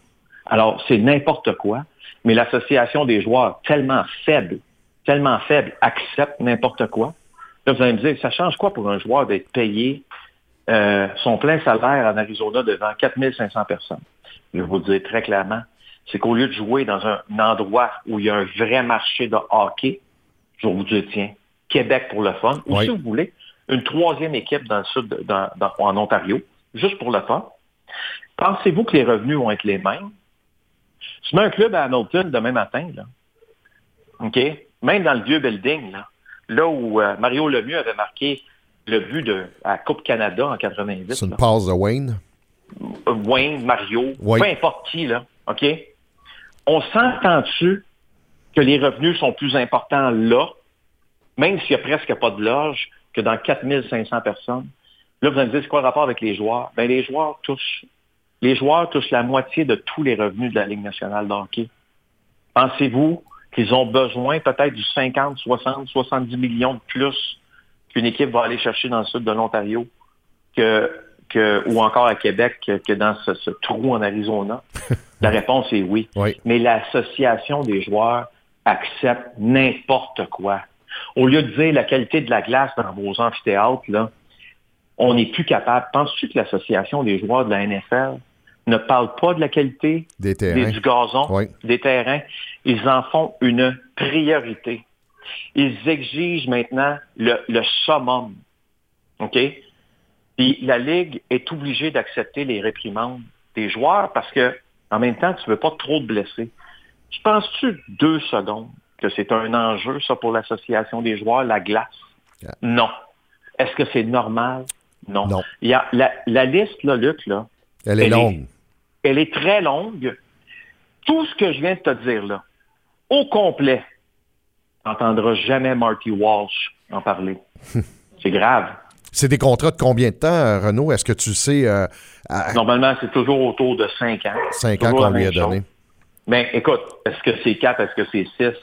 Speaker 5: Alors, c'est n'importe quoi, mais l'association des joueurs, tellement faible, tellement faible, accepte n'importe quoi. Là, vous allez me dire, ça change quoi pour un joueur d'être payé euh, son plein salaire en Arizona devant 4500 personnes? Je vais vous dire très clairement, c'est qu'au lieu de jouer dans un, endroit où il y a un vrai marché de hockey, je vous dire, tiens, Québec pour le fun, ou
Speaker 3: Oui.
Speaker 5: si vous voulez, une troisième équipe dans le sud, de- dans- dans- en Ontario, juste pour le fun. Pensez-vous que les revenus vont être les mêmes? Tu mets un club à Hamilton demain matin, là. OK? Même dans le vieux building, là, là où euh, Mario Lemieux avait marqué le but de à la Coupe Canada en 88.
Speaker 3: C'est une
Speaker 5: là.
Speaker 3: passe de Wayne.
Speaker 5: Euh, Wayne, Mario,
Speaker 3: Oui.
Speaker 5: peu importe qui, là, OK? On s'entend-tu que les revenus sont plus importants là, même s'il n'y a presque pas de loge, que dans 4500 personnes? Là, vous allez me dire, c'est quoi le rapport avec les joueurs? Ben, les joueurs touchent, les joueurs touchent la moitié de tous les revenus de la Ligue nationale de hockey. Pensez-vous qu'ils ont besoin peut-être du 50, 60, 70 millions de plus qu'une équipe va aller chercher dans le sud de l'Ontario que, que, ou encore à Québec que, que dans ce, ce trou en Arizona? La réponse est oui.
Speaker 3: Oui.
Speaker 5: Mais l'association des joueurs accepte n'importe quoi. Au lieu de dire la qualité de la glace dans vos amphithéâtres, là, on n'est plus capable. Penses-tu que l'association des joueurs de la NFL ne parle pas de la qualité
Speaker 3: Des
Speaker 5: du gazon,
Speaker 3: Oui.
Speaker 5: des terrains? Ils en font une priorité. Ils exigent maintenant le, le summum. OK? Puis la Ligue est obligée d'accepter les réprimandes des joueurs parce que en même temps, tu ne veux pas trop te blesser. Tu penses-tu deux secondes que c'est un enjeu, ça, pour l'association des joueurs, la glace?
Speaker 3: Yeah.
Speaker 5: Non. Est-ce que c'est normal? Non.
Speaker 3: Non.
Speaker 5: Il y a la, la liste, là, Luc, là,
Speaker 3: Elle est
Speaker 5: Elle est-
Speaker 3: longue.
Speaker 5: elle est très longue. Tout ce que je viens de te dire là, au complet, tu n'entendras jamais Marty Walsh en parler. C'est grave.
Speaker 3: C'est des contrats de combien de temps, Renaud? Est-ce que tu sais euh, à
Speaker 5: Normalement, c'est toujours autour de 5 ans.
Speaker 3: 5 ans qu'on lui a
Speaker 5: chose. Mais écoute, est-ce que c'est 4, est-ce que c'est 6,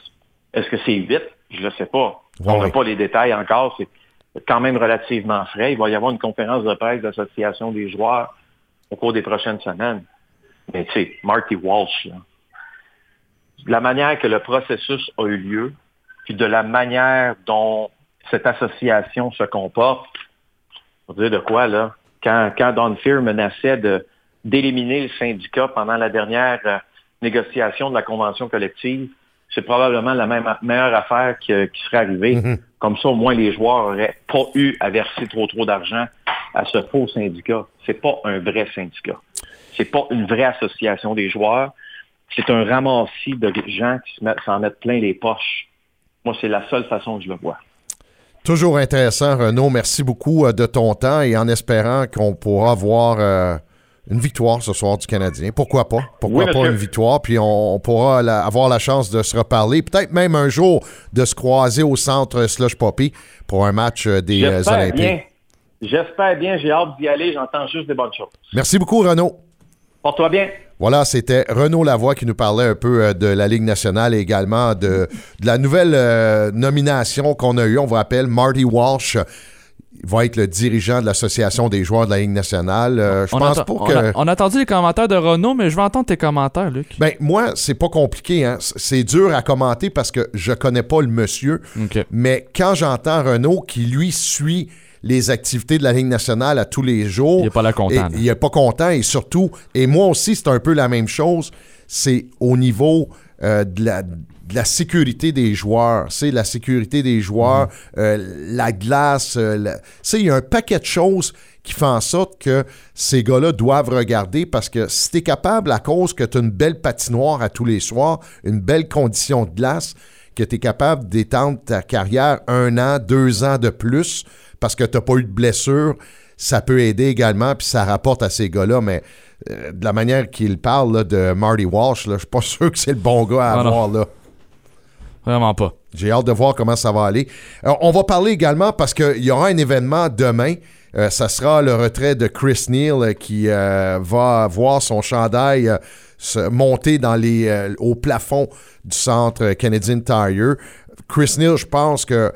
Speaker 5: est-ce que c'est 8? Je ne sais pas. On n'a
Speaker 3: ouais.
Speaker 5: pas les détails encore. C'est quand même relativement frais. Il va y avoir une conférence de presse de l'association des joueurs au cours des prochaines semaines. Mais tu sais, Marty Walsh, là, la manière que le processus a eu lieu, puis de la manière dont cette association se comporte, pour dire de quoi, là, quand, quand Don Fear menaçait d'éliminer le syndicat pendant la dernière euh, négociation de la convention collective, c'est probablement la même, meilleure affaire qui, qui serait arrivée.
Speaker 3: Mhm.
Speaker 5: Comme ça, au moins, les joueurs n'auraient pas eu à verser trop trop d'argent à ce faux syndicat. C'est pas un vrai syndicat. C'est pas une vraie association des joueurs. C'est un ramassis de gens qui se mettent- s'en mettent plein les poches. Moi, c'est la seule façon que je le vois.
Speaker 3: Toujours intéressant, Renaud. Merci beaucoup euh, de ton temps et en espérant qu'on pourra voir euh, une victoire ce soir du Canadien. Pourquoi pas? Pourquoi
Speaker 5: Oui,
Speaker 3: pas une victoire? Puis on, on pourra la- avoir la chance de se reparler. Peut-être même un jour de se croiser au centre Slush Poppy pour un match euh, des euh,
Speaker 5: J'espère
Speaker 3: Olympiques.
Speaker 5: bien. J'espère bien. J'ai hâte d'y aller. J'entends juste des bonnes choses.
Speaker 3: Merci beaucoup, Renaud.
Speaker 5: Porte-toi bien.
Speaker 3: Voilà, c'était Renaud Lavoie qui nous parlait un peu euh, de la Ligue nationale et également de, de la nouvelle euh, nomination qu'on a eue. On vous rappelle, Marty Walsh va être le dirigeant de l'Association des joueurs de la Ligue nationale. Euh, je
Speaker 4: on,
Speaker 3: pense pas
Speaker 4: on
Speaker 3: que...
Speaker 4: a, on a entendu les commentaires de Renault, mais je veux entendre tes commentaires, Luc.
Speaker 3: Ben, moi, c'est pas compliqué. Hein. C'est dur à commenter parce que je connais pas le monsieur. Mais quand j'entends Renault qui, lui, suit les activités de la Ligue nationale à tous les jours.
Speaker 4: Il est pas là content,
Speaker 3: Et- il est pas content et surtout, et moi aussi, c'est un peu la même chose, c'est au niveau euh, de, la, de la sécurité des joueurs. C'est la sécurité des joueurs, euh, la glace. euh, la- Tu sais, il y a un paquet de choses qui font en sorte que ces gars-là doivent regarder parce que si tu es capable, à cause que tu as une belle patinoire à tous les soirs, une belle condition de glace, que tu es capable d'étendre ta carrière un an, deux ans de plus parce que tu n'as pas eu de blessure, ça peut aider également, puis ça rapporte à ces gars-là, mais euh, de la manière qu'il parle là, de Marty Walsh, là, je suis pas sûr que c'est le bon gars à
Speaker 4: Ah,
Speaker 3: avoir là.
Speaker 4: Vraiment pas.
Speaker 3: J'ai hâte de voir comment ça va aller. Euh, on va parler également parce qu'il y aura un événement demain. Euh, ça sera le retrait de Chris Neal euh, qui va voir son chandail se monter au plafond du centre Canadian Tire. Chris Neal, je pense que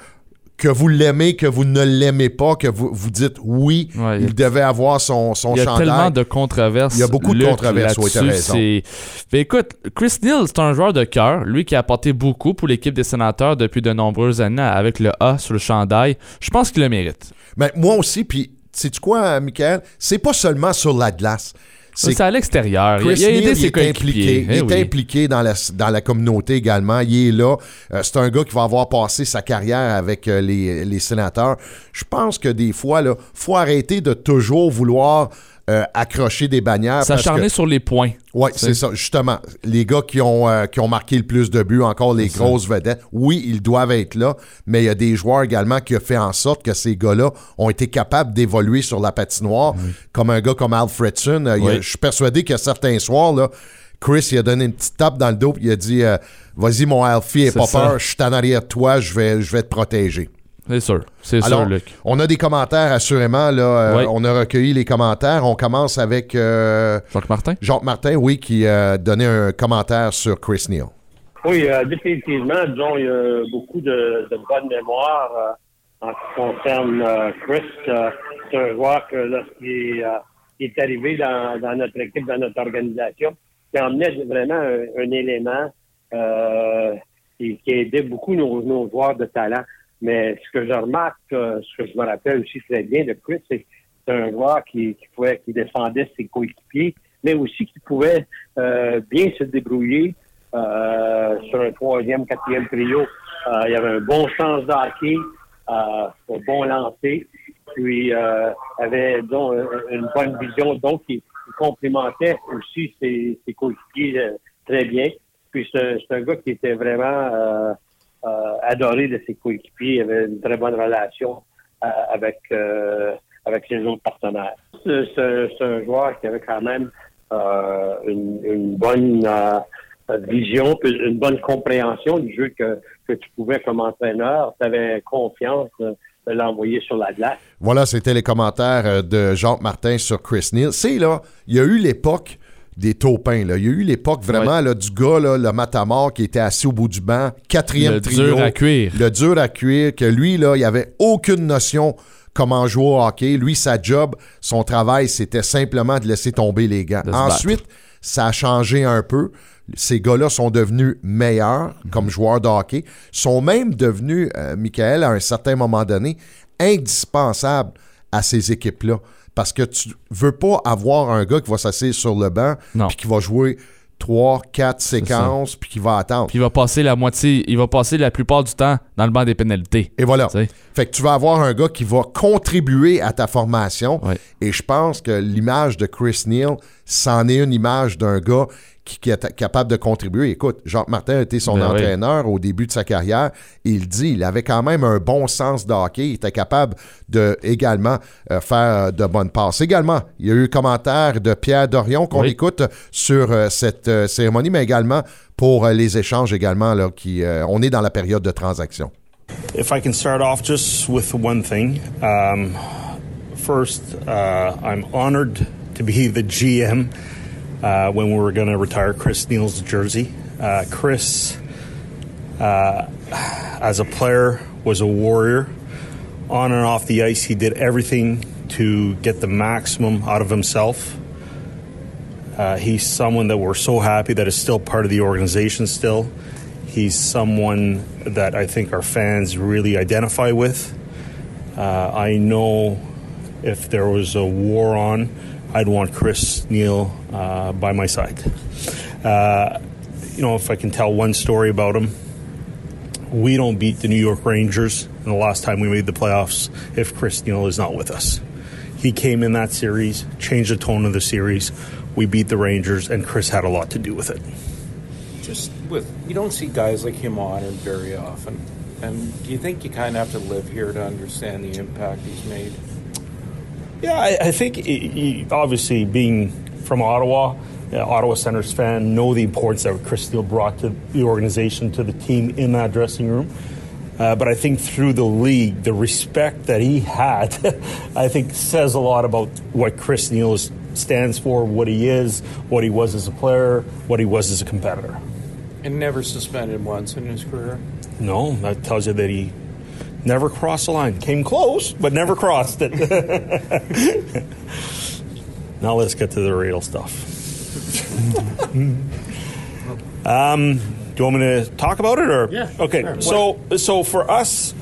Speaker 3: que vous l'aimez, que vous ne l'aimez pas, que vous, vous dites oui,
Speaker 4: Ouais, il
Speaker 3: devait avoir son, son
Speaker 4: Il y a
Speaker 3: chandail.
Speaker 4: tellement de controverses.
Speaker 3: Il y a beaucoup de controverses, oui, t'as raison.
Speaker 4: Ben, écoute, Chris Neal, c'est un joueur de cœur. Lui qui a apporté beaucoup pour l'équipe des sénateurs depuis de nombreuses années avec le A sur le chandail. Je pense qu'il le mérite.
Speaker 3: Mais moi aussi, puis sais-tu quoi, Michael? C'est pas seulement sur la glace. C'est
Speaker 4: à l'extérieur. Il,
Speaker 3: Chris
Speaker 4: il a aidé
Speaker 3: Neal, il
Speaker 4: ses
Speaker 3: est impliqué.
Speaker 4: Eh
Speaker 3: il
Speaker 4: oui.
Speaker 3: est impliqué dans la, dans la communauté également. Il est là. Euh, c'est un gars qui va avoir passé sa carrière avec euh, les, les sénateurs. Je pense que des fois, il faut arrêter de toujours vouloir euh, accrocher des bannières.
Speaker 4: S'acharner sur les points.
Speaker 3: oui, c'est ça, justement. Les gars qui ont, euh, qui ont marqué le plus de buts, encore les
Speaker 4: ça.
Speaker 3: grosses vedettes, oui, ils doivent être là, mais il y a des joueurs également qui ont fait en sorte que ces gars-là ont été capables d'évoluer sur la patinoire, comme un gars comme Alfredson. Euh,
Speaker 4: Oui.
Speaker 3: Je suis persuadé que certains soirs, là, Chris, il a donné une petite tape dans le dos, puis il a dit euh, Vas-y, mon Alfie, et pas
Speaker 4: ça.
Speaker 3: peur, je suis en arrière de toi, je vais, je vais te protéger.
Speaker 4: C'est sûr. C'est sûr, Luc.
Speaker 3: on a des commentaires, assurément. Là, euh,
Speaker 4: Oui.
Speaker 3: On a recueilli les commentaires. On commence avec. euh,
Speaker 4: Jacques Martin?
Speaker 3: Jacques Martin, oui, qui a donné un commentaire sur Chris Neal.
Speaker 6: Oui, euh, définitivement, disons, il y a beaucoup de, de bonne mémoire euh, en ce qui concerne euh, Chris. Euh, c'est un joueur que lorsqu'il est, euh, arrivé dans, dans notre équipe, dans notre organisation, qui emmenait vraiment un, un élément euh, qui, qui aidait beaucoup nos, nos joueurs de talent. Mais ce que je remarque, euh, ce que je me rappelle aussi très bien de Chris, c'est un joueur qui, qui pouvait, qui défendait ses coéquipiers, mais aussi qui pouvait euh, bien se débrouiller euh, sur un troisième, quatrième trio. Euh, il avait un bon sens de hockey, euh, un bon lancer, puis euh, avait donc une bonne vision, donc il, il complimentait aussi ses, ses coéquipiers très bien. Puis c'est un gars qui était vraiment adoré de ses coéquipiers, il avait une très bonne relation euh, avec euh, avec ses autres partenaires. C'est un joueur qui avait quand même euh, une, une bonne euh, vision, une bonne compréhension du jeu que, que tu pouvais comme entraîneur. Tu avais confiance de, l'envoyer sur la glace.
Speaker 3: Voilà, c'était les commentaires euh, de Jacques Martin sur Chris Neal. C'est là, il y a eu l'époque des taupins. Là. Il y a eu l'époque vraiment là, du gars, là, le matamor qui était assis au bout du banc, quatrième
Speaker 4: Le
Speaker 3: trio.
Speaker 4: dur à cuire.
Speaker 3: Le dur à cuire, que lui, là, il avait aucune notion comment jouer au hockey. Lui, sa job, son travail, c'était simplement de laisser tomber les gants. Ensuite, ça a changé un peu. Ces gars-là sont devenus meilleurs comme joueurs de hockey, sont même devenus, euh, Michael, à un certain moment donné, indispensables à ces équipes-là. Parce que tu veux pas avoir un gars qui va s'asseoir sur le banc puis qui va jouer trois, quatre séquences puis qui va attendre.
Speaker 4: Puis il va passer la moitié, il va passer la plupart du temps dans le banc des pénalités.
Speaker 3: Et voilà. Fait que tu vas avoir un gars qui va contribuer à ta formation. Et je pense que l'image de Chris Neal, c'en est une image d'un gars qui, qui est capable de contribuer. Écoute, Jacques Martin a été son
Speaker 4: Ben oui.
Speaker 3: entraîneur au début de sa carrière. Il dit, il avait quand même un bon sens de hockey. Il était capable de également euh, faire de bonnes passes. Également, il y a eu un commentaire de Pierre Dorion qu'on
Speaker 4: Oui.
Speaker 3: écoute sur euh, cette euh, cérémonie, mais également pour euh, les échanges également. Là, qui, euh, on est dans la période de transaction.
Speaker 7: If I can start off just with one thing. Um, first, uh, I'm honored to be the GM uh, when we were going to retire Chris Neal's jersey. Uh, Chris, uh, as a player, was a warrior. On and off the ice, he did everything to get the maximum out of himself. Uh, he's someone that we're so happy that is still part of the organization still. He's someone that I think our fans really identify with. Uh, I know if there was a war on, I'd want Chris Neal uh, by my side. Uh, you know, if I can tell one story about him, we don't beat the New York Rangers and the last time we made the playoffs if Chris Neal is not with us. He came in that series, changed the tone of the series. We beat the Rangers, and Chris had a lot to do with it.
Speaker 8: Just with, you don't see guys like him honored very often. And do you think you kind of have to live here to understand the impact he's made?
Speaker 7: Yeah, I, I think he, obviously being from Ottawa, uh, Ottawa Senators fan, know the importance that Chris Steele brought to the organization, to the team in that dressing room. Uh, but I think through the league, the respect that he had, I think says a lot about what Chris Neal stands for, what he is, what he was as a player, what he was as a competitor.
Speaker 8: And never suspended once in his career?
Speaker 7: No, that tells you that he never crossed the line. Came close, but never crossed it. now let's get to the real stuff. um, do you want me to talk about it, or
Speaker 8: Yeah,
Speaker 7: Okay,
Speaker 8: sure.
Speaker 7: so so for us,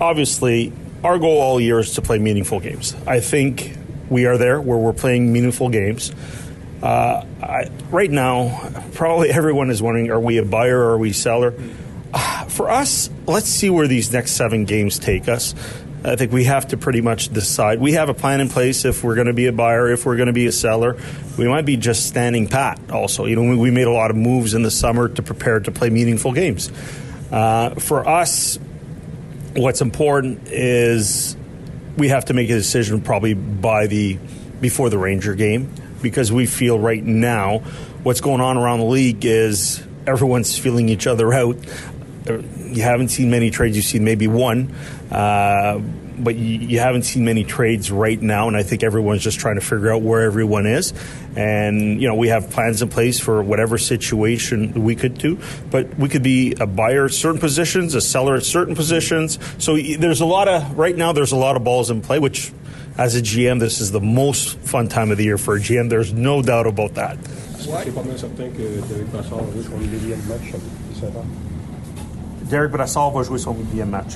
Speaker 7: obviously, our goal all year is to play meaningful games. I think we are there where we're playing meaningful games. Uh, I, right now, probably everyone is wondering: Are we a buyer or are we a seller? For us, let's see where these next seven games take us. I think we have to pretty much decide. We have a plan in place if we're going to be a buyer, if we're going to be a seller. We might be just standing pat. Also, you know, we, made a lot of moves in the summer to prepare to play meaningful games. Uh, for us, what's important is we have to make a decision probably by the before the Ranger game because we feel right now what's going on around the league is everyone's feeling each other out. Uh, You haven't seen many trades. You've seen maybe one, uh, but you, you haven't seen many trades right now. And I think everyone's just trying to figure out where everyone is. And you know, we have plans in place for whatever situation we could do. But we could be a buyer at certain positions, a seller at certain positions. So there's a lot of right now. There's a lot of balls in play, which. As a GM, this is the most fun time of the year for a GM. There's no doubt about that.
Speaker 9: C'est pas mal certain que Derek Brassard va jouer son millième match de 7 ans.
Speaker 7: Derek Brassard va jouer son millième match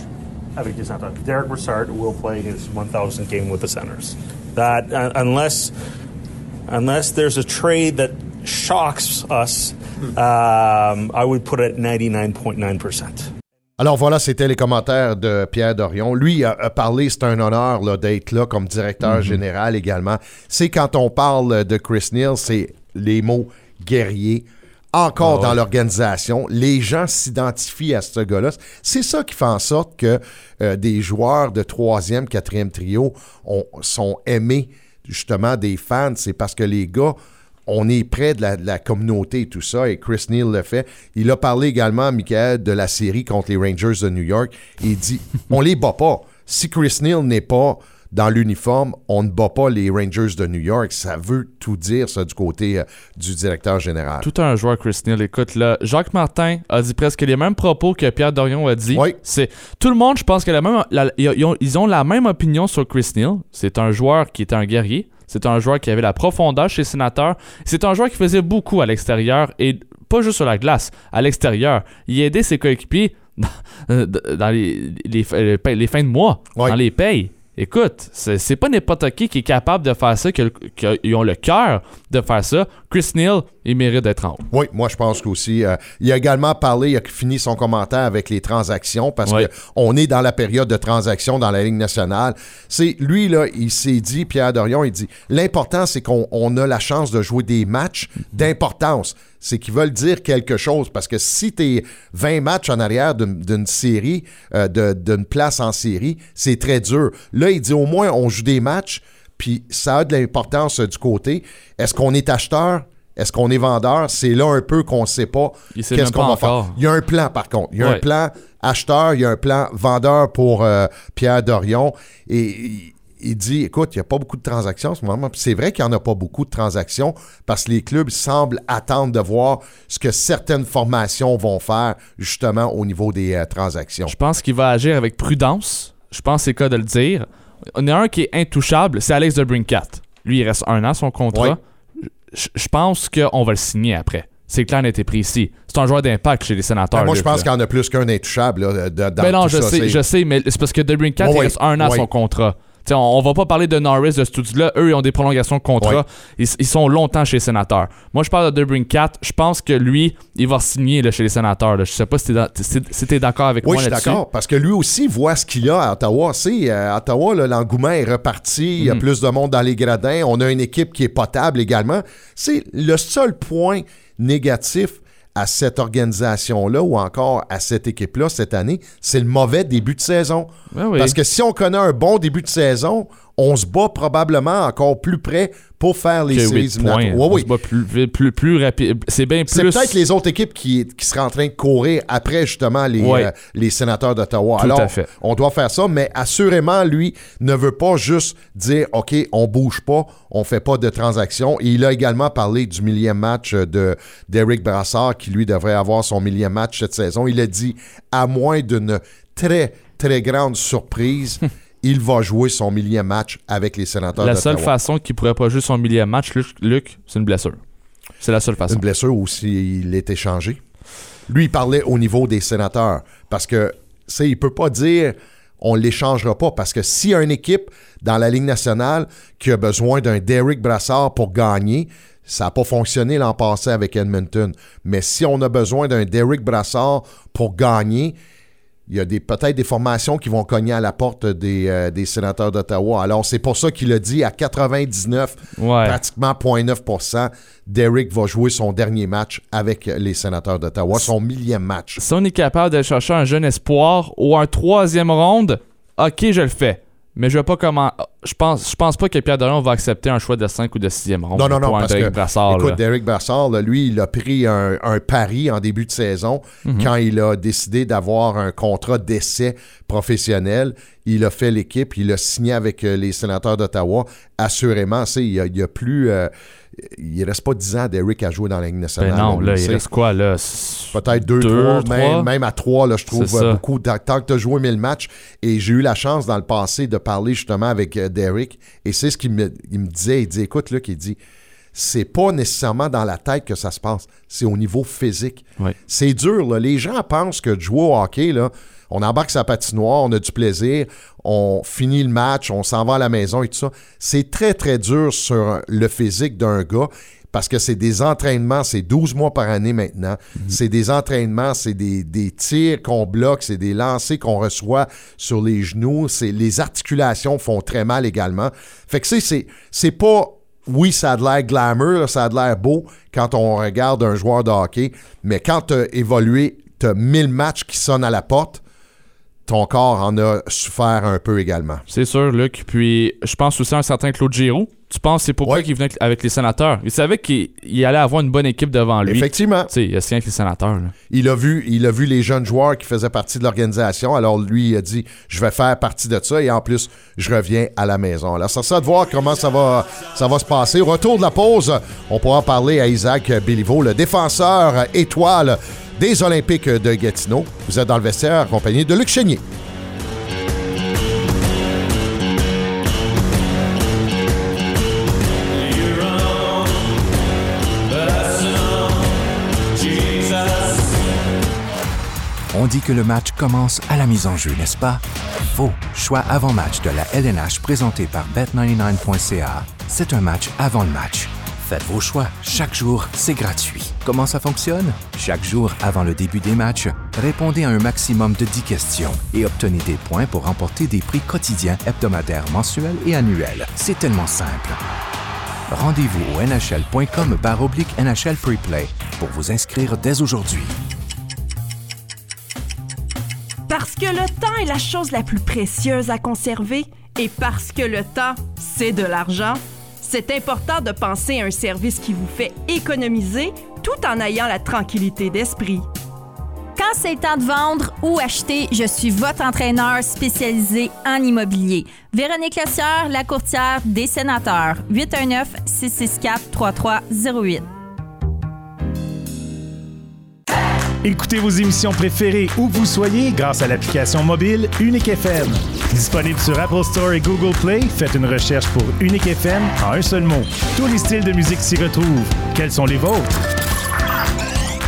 Speaker 7: avec les Senators. Derek Brassard will play his 1,000th game with the Senators. That uh, unless unless there's a trade that shocks us, um, I would put it at 99.9 percent.
Speaker 3: Alors voilà, c'était les commentaires de Pierre Dorion. Lui a, a parlé, c'est un honneur là, d'être là comme directeur général également. C'est quand on parle de Chris Neal, c'est les mots guerrier. Encore dans l'organisation, les gens s'identifient à ce gars-là. C'est ça qui fait en sorte que euh, des joueurs de troisième, quatrième trio ont- sont aimés justement des fans. C'est parce que les gars on est près de la, de la communauté et tout ça, et Chris Neal le fait. Il a parlé également, Michael, de la série contre les Rangers de New York. Il dit on les bat pas. Si Chris Neal n'est pas dans l'uniforme, on ne bat pas les Rangers de New York. Ça veut tout dire, ça, du côté euh, du directeur général.
Speaker 4: Tout un joueur, Chris Neal. Écoute, là, Jacques Martin a dit presque les mêmes propos que Pierre Dorion a dit.
Speaker 3: Oui.
Speaker 4: C'est tout le monde, je pense que la même, la- ils, ont, ils ont la même opinion sur Chris Neal. C'est un joueur qui était un guerrier. C'est un joueur qui avait la profondeur chez les sénateurs. C'est un joueur qui faisait beaucoup à l'extérieur et pas juste sur la glace, à l'extérieur. Il aidait ses coéquipiers dans, dans les, les, les fins de mois,
Speaker 3: Oui.
Speaker 4: dans les payes. Écoute, c'est pas n'importe qui qui est capable de faire ça, qu'ils ont le cœur de faire ça. Chris Neal, il mérite d'être en haut.
Speaker 3: Oui, moi je pense qu'aussi. euh, il a également parlé, il a fini son commentaire avec les transactions parce qu'on est dans la période de transactions dans la Ligue nationale. C'est lui, là, il s'est dit, Pierre Dorion, il dit l'important, c'est qu'on on a la chance de jouer des matchs d'importance. C'est qu'ils veulent dire quelque chose parce que si tu es 20 matchs en arrière d'une série, euh, d'une place en série, c'est très dur. Là, il dit au moins on joue des matchs, puis ça a de l'importance euh, du côté. Est-ce qu'on est acheteur? Est-ce qu'on est vendeur? C'est là un peu qu'on ne sait pas qu'est-ce qu'on va faire. Il y a un plan, par contre. Il y a un plan acheteur, il y a un plan vendeur pour euh, Pierre Dorion. Et il, dit, écoute, il n'y a pas beaucoup de transactions en ce moment. C'est vrai qu'il n'y en a pas beaucoup de transactions parce que les clubs semblent attendre de voir ce que certaines formations vont faire justement au niveau des euh, transactions.
Speaker 4: Je pense qu'il va agir avec prudence. Je pense que c'est le cas de le dire. On a un qui est intouchable, c'est Alex de Brincat. Lui, il reste un an son contrat. Je, je pense qu'on va le signer après. C'est clair, net et précis. C'est un joueur d'impact chez les sénateurs.
Speaker 3: Ben, moi, je pense qu'il y en a plus qu'un intouchable. Là, de- dans
Speaker 4: Ben non,
Speaker 3: tout
Speaker 4: je
Speaker 3: ça,
Speaker 4: sais, je sais, mais c'est parce que Debrin 4,
Speaker 3: Ouais,
Speaker 4: il reste un an à
Speaker 3: Ouais.
Speaker 4: son contrat. On, on va pas parler de Norris, de ce tout-là. Eux, ils ont des prolongations de contrat.
Speaker 3: Ouais.
Speaker 4: Ils, ils sont longtemps chez les sénateurs. Moi, je parle de Debrin 4. Je pense que lui, il va signer là, chez les sénateurs. là. Je sais pas si si t'es d'accord avec
Speaker 3: Oui,
Speaker 4: moi
Speaker 3: je suis
Speaker 4: là-dessus.
Speaker 3: d'accord. Parce que lui aussi voit ce qu'il a à Ottawa. C'est, euh, à Ottawa, là, l'engouement est reparti. Il y a
Speaker 4: Mhm.
Speaker 3: plus de monde dans les gradins. On a une équipe qui est potable également. C'est le seul point négatif à cette organisation-là ou encore à cette équipe-là cette année, c'est le mauvais début de saison.
Speaker 4: Oui.
Speaker 3: Parce que si on connaît un bon début de saison, on se bat probablement encore plus près pour faire les séries. Ouais,
Speaker 4: On
Speaker 3: oui.
Speaker 4: se bat plus, plus, plus rapide. C'est bien
Speaker 3: C'est
Speaker 4: plus.
Speaker 3: peut-être les autres équipes qui, qui seraient en train de courir après justement les,
Speaker 4: Ouais.
Speaker 3: euh, les sénateurs d'Ottawa. Alors,
Speaker 4: à fait.
Speaker 3: on doit faire ça, mais assurément, lui ne veut pas juste dire OK, on bouge pas, on fait pas de transaction. Et il a également parlé du millième match euh, de d'Eric Brassard qui lui devrait avoir son millième match cette saison. Il a dit à moins d'une très très grande surprise, il va jouer son millième match avec les sénateurs
Speaker 4: La seule façon qu'il pourrait pas jouer son millième match, Luc, Luc, c'est une blessure. C'est la seule façon.
Speaker 3: une blessure ou s'il est échangé. Lui, il parlait au niveau des sénateurs parce que, c'est, il peut pas dire on l'échangera pas parce que s'il y a une équipe dans la Ligue nationale qui a besoin d'un Derek Brassard pour gagner, ça n'a pas fonctionné l'an passé avec Edmonton. Mais si on a besoin d'un Derek Brassard pour gagner, il y a des, peut-être des formations qui vont cogner à la porte des, euh, des sénateurs d'Ottawa. Alors, c'est pour ça qu'il a dit à 99,
Speaker 4: Ouais.
Speaker 3: pratiquement 0.9% Derek va jouer son dernier match avec les sénateurs d'Ottawa, son millième match.
Speaker 4: Si on est capable de chercher un jeune espoir ou un troisième ronde, ok, je le fais. Mais je vais pas comment. Je pense, je pense pas que Pierre Dorion va accepter un choix de 5 ou de 6e ronde.
Speaker 3: Non, non, non, parce
Speaker 4: Derek
Speaker 3: que,
Speaker 4: Brassard,
Speaker 3: écoute,
Speaker 4: là.
Speaker 3: Derek Brassard, là, lui, il a pris un, un pari en début de saison
Speaker 4: Mhm.
Speaker 3: quand il a décidé d'avoir un contrat d'essai professionnel. Il a fait l'équipe, il a signé avec euh, les sénateurs d'Ottawa. Assurément, il y a, plus... euh, il reste pas 10 ans, Derek, à jouer dans la Ligue nationale.
Speaker 4: Ben non, là, il reste quoi, là?
Speaker 3: Peut-être 2,
Speaker 4: Deux,
Speaker 3: 3, même, même à 3, là, je trouve euh, beaucoup. Tant que tu as joué 1000 matchs, et j'ai eu la chance dans le passé de parler justement avec Derek, et c'est ce qu'il me, il me disait. Il dit Écoute, Luc, il dit c'est pas nécessairement dans la tête que ça se passe, c'est au niveau physique. C'est dur, là. Les gens pensent que de jouer au hockey, là, on embarque sa patinoire, on a du plaisir, on finit le match, on s'en va à la maison et tout ça. C'est très, très dur sur le physique d'un gars parce que c'est des entraînements, c'est 12 mois par année maintenant. C'est des entraînements, c'est des, des tirs qu'on bloque, c'est des lancers qu'on reçoit sur les genoux. C'est Les articulations font très mal également. Fait que c'est- c'est c'est pas oui, ça a de l'air glamour, ça a de l'air beau quand on regarde un joueur de hockey, mais quand tu as évolué, tu as 1000 matchs qui sonnent à la porte, ton corps en a souffert un peu également.
Speaker 4: C'est sûr, Luc. Puis, je pense aussi à un certain Claude Giroux. Tu penses c'est pourquoi
Speaker 3: Ouais.
Speaker 4: qu'il venait avec les sénateurs? Il savait qu'il il allait avoir une bonne équipe devant lui.
Speaker 3: Effectivement,
Speaker 4: Tu sais, il a signé avec les sénateurs. là.
Speaker 3: il a, vu, il a vu les jeunes joueurs qui faisaient partie de l'organisation, alors lui, il a dit Je vais faire partie de ça et en plus, je reviens à la maison. Alors, ça sera de voir comment ça va, ça va se passer. Au retour de la pause, on pourra parler à Isaac Béliveau, le défenseur étoile des Olympiques de Gatineau. Vous êtes dans le vestiaire accompagné de Luc Chénier.
Speaker 10: On dit que le match commence à la mise en jeu, n'est-ce pas? Faux. Choix avant-match de la LNH présenté par Bet99.ca. C'est un match avant le match. Faites vos choix. Chaque jour, c'est gratuit. Comment ça fonctionne? Chaque jour, avant le début des matchs, répondez à un maximum de 10 questions et obtenez des points pour remporter des prix quotidiens, hebdomadaires, mensuels et annuels. C'est tellement simple. Rendez-vous au nhl.com barre oblique NHL Preplay pour vous inscrire dès aujourd'hui.
Speaker 11: Parce que le temps est la chose la plus précieuse à conserver et parce que le temps, c'est de l'argent, c'est important de penser à un service qui vous fait économiser tout en ayant la tranquillité d'esprit.
Speaker 12: Quand c'est temps de vendre ou acheter, je suis votre entraîneur spécialisé en immobilier. Véronique Lessieur, la courtière des sénateurs. 819-664-3308.
Speaker 13: Écoutez vos émissions préférées où vous soyez grâce à l'application mobile Unique FM. Disponible sur Apple Store et Google Play, faites une recherche pour Unique FM en un seul mot. Tous les styles de musique s'y retrouvent. Quels sont les vôtres?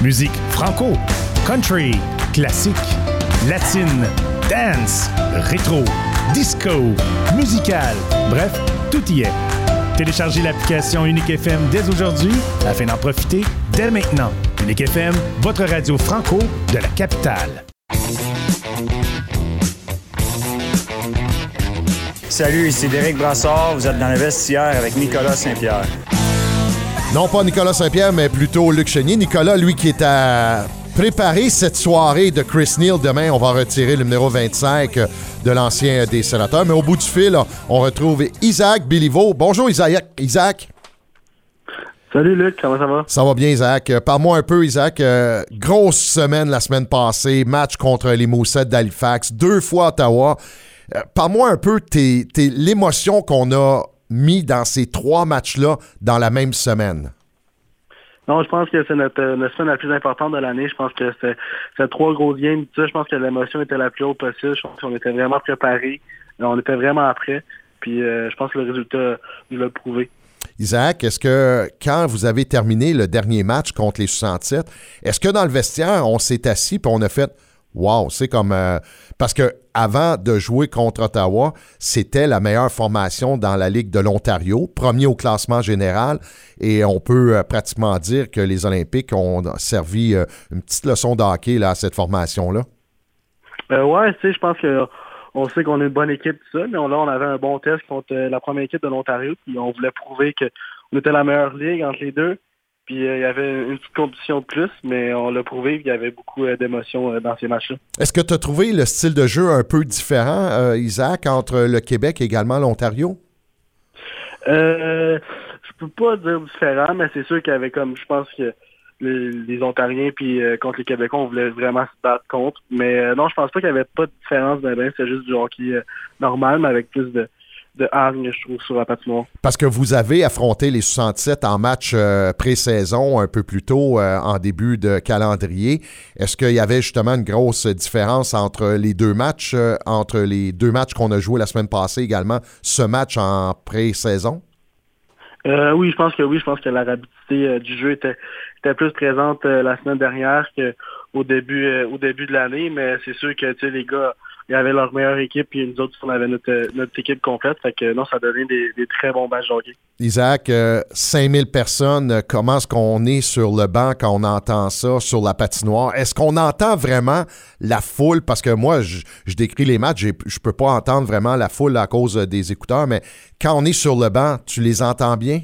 Speaker 13: Musique franco, country, classique, latine, dance, rétro, disco, musical, bref, tout y est. Téléchargez l'application Unique FM dès aujourd'hui afin d'en profiter dès maintenant. Unique FM, votre radio franco de la capitale.
Speaker 14: Salut, ici Derek Brassard. Vous êtes dans le vestiaire avec Nicolas Saint-Pierre.
Speaker 3: Non pas Nicolas Saint-Pierre, mais plutôt Luc Chenier. Nicolas, lui qui est à préparer cette soirée de Chris Neal. Demain, on va retirer le numéro 25 de l'ancien des sénateurs. Mais au bout du fil, on retrouve Isaac Béliveau. Bonjour Isaac. Isaac.
Speaker 15: Salut Luc, comment ça va?
Speaker 3: Ça va bien, Isaac. Euh, Parle-moi un peu, Isaac. Euh, grosse semaine la semaine passée, match contre les Moussettes d'Halifax, deux fois Ottawa. Euh, Parle-moi un peu l'émotion qu'on a mis dans ces trois matchs-là dans la même semaine.
Speaker 15: Non, je pense que c'est notre, euh, notre semaine la plus importante de l'année. Je pense que c'est trois grosses games. Je pense que l'émotion était la plus haute possible. Je pense qu'on était vraiment préparés. On était vraiment prêts. Puis euh, je pense que le résultat nous l'a prouvé.
Speaker 3: Isaac, est-ce que quand vous avez terminé le dernier match contre les 67, est-ce que dans le vestiaire, on s'est assis et on a fait Wow, c'est comme. euh, parce que avant de jouer contre Ottawa, c'était la meilleure formation dans la Ligue de l'Ontario, premier au classement général, et on peut euh, pratiquement dire que les Olympiques ont servi euh, une petite leçon de hockey là, à cette formation-là.
Speaker 15: Ouais, tu sais, je pense que on sait qu'on est une bonne équipe, tout ça, mais là, on avait un bon test contre la première équipe de l'Ontario, puis on voulait prouver qu'on était la meilleure ligue entre les deux. Puis euh, il y avait une petite compétition de plus, mais on l'a prouvé, puis il y avait beaucoup euh, d'émotions euh, dans ces matchs-là.
Speaker 3: Est-ce que tu as trouvé le style de jeu un peu différent, euh, Isaac, entre le Québec et également l'Ontario?
Speaker 15: Euh, je peux pas dire différent, mais c'est sûr qu'il y avait comme, je pense que les, les Ontariens puis contre les Québécois, on voulait vraiment se battre contre. Mais non, je pense pas qu'il y avait pas de différence ben, ben, c'est juste du hockey normal, mais avec plus de, de hargne, je trouve, sur la patinoire.
Speaker 3: Parce que vous avez affronté les 67 en match euh, pré-saison un peu plus tôt euh, en début de calendrier. Est-ce qu'il y avait justement une grosse différence entre les deux matchs, euh, entre les deux matchs qu'on a joués la semaine passée également, ce match en pré-saison?
Speaker 15: Oui, je pense que oui, je pense que la rapidité du jeu était, était plus présente la semaine dernière qu'au début au début de l'année, mais c'est sûr que tu sais, les gars, ils avaient leur meilleure équipe, puis nous autres, on avait notre, notre équipe complète. Fait que non, ça donnait des, des très bons matchs de hockey.
Speaker 3: Isaac, euh, 5000 personnes, euh, comment est-ce qu'on est sur le banc quand on entend ça sur la patinoire? Est-ce qu'on entend vraiment la foule? Parce que moi, je, je décris les matchs, je peux pas entendre vraiment la foule à cause euh, des écouteurs, mais quand on est sur le banc, tu les entends bien?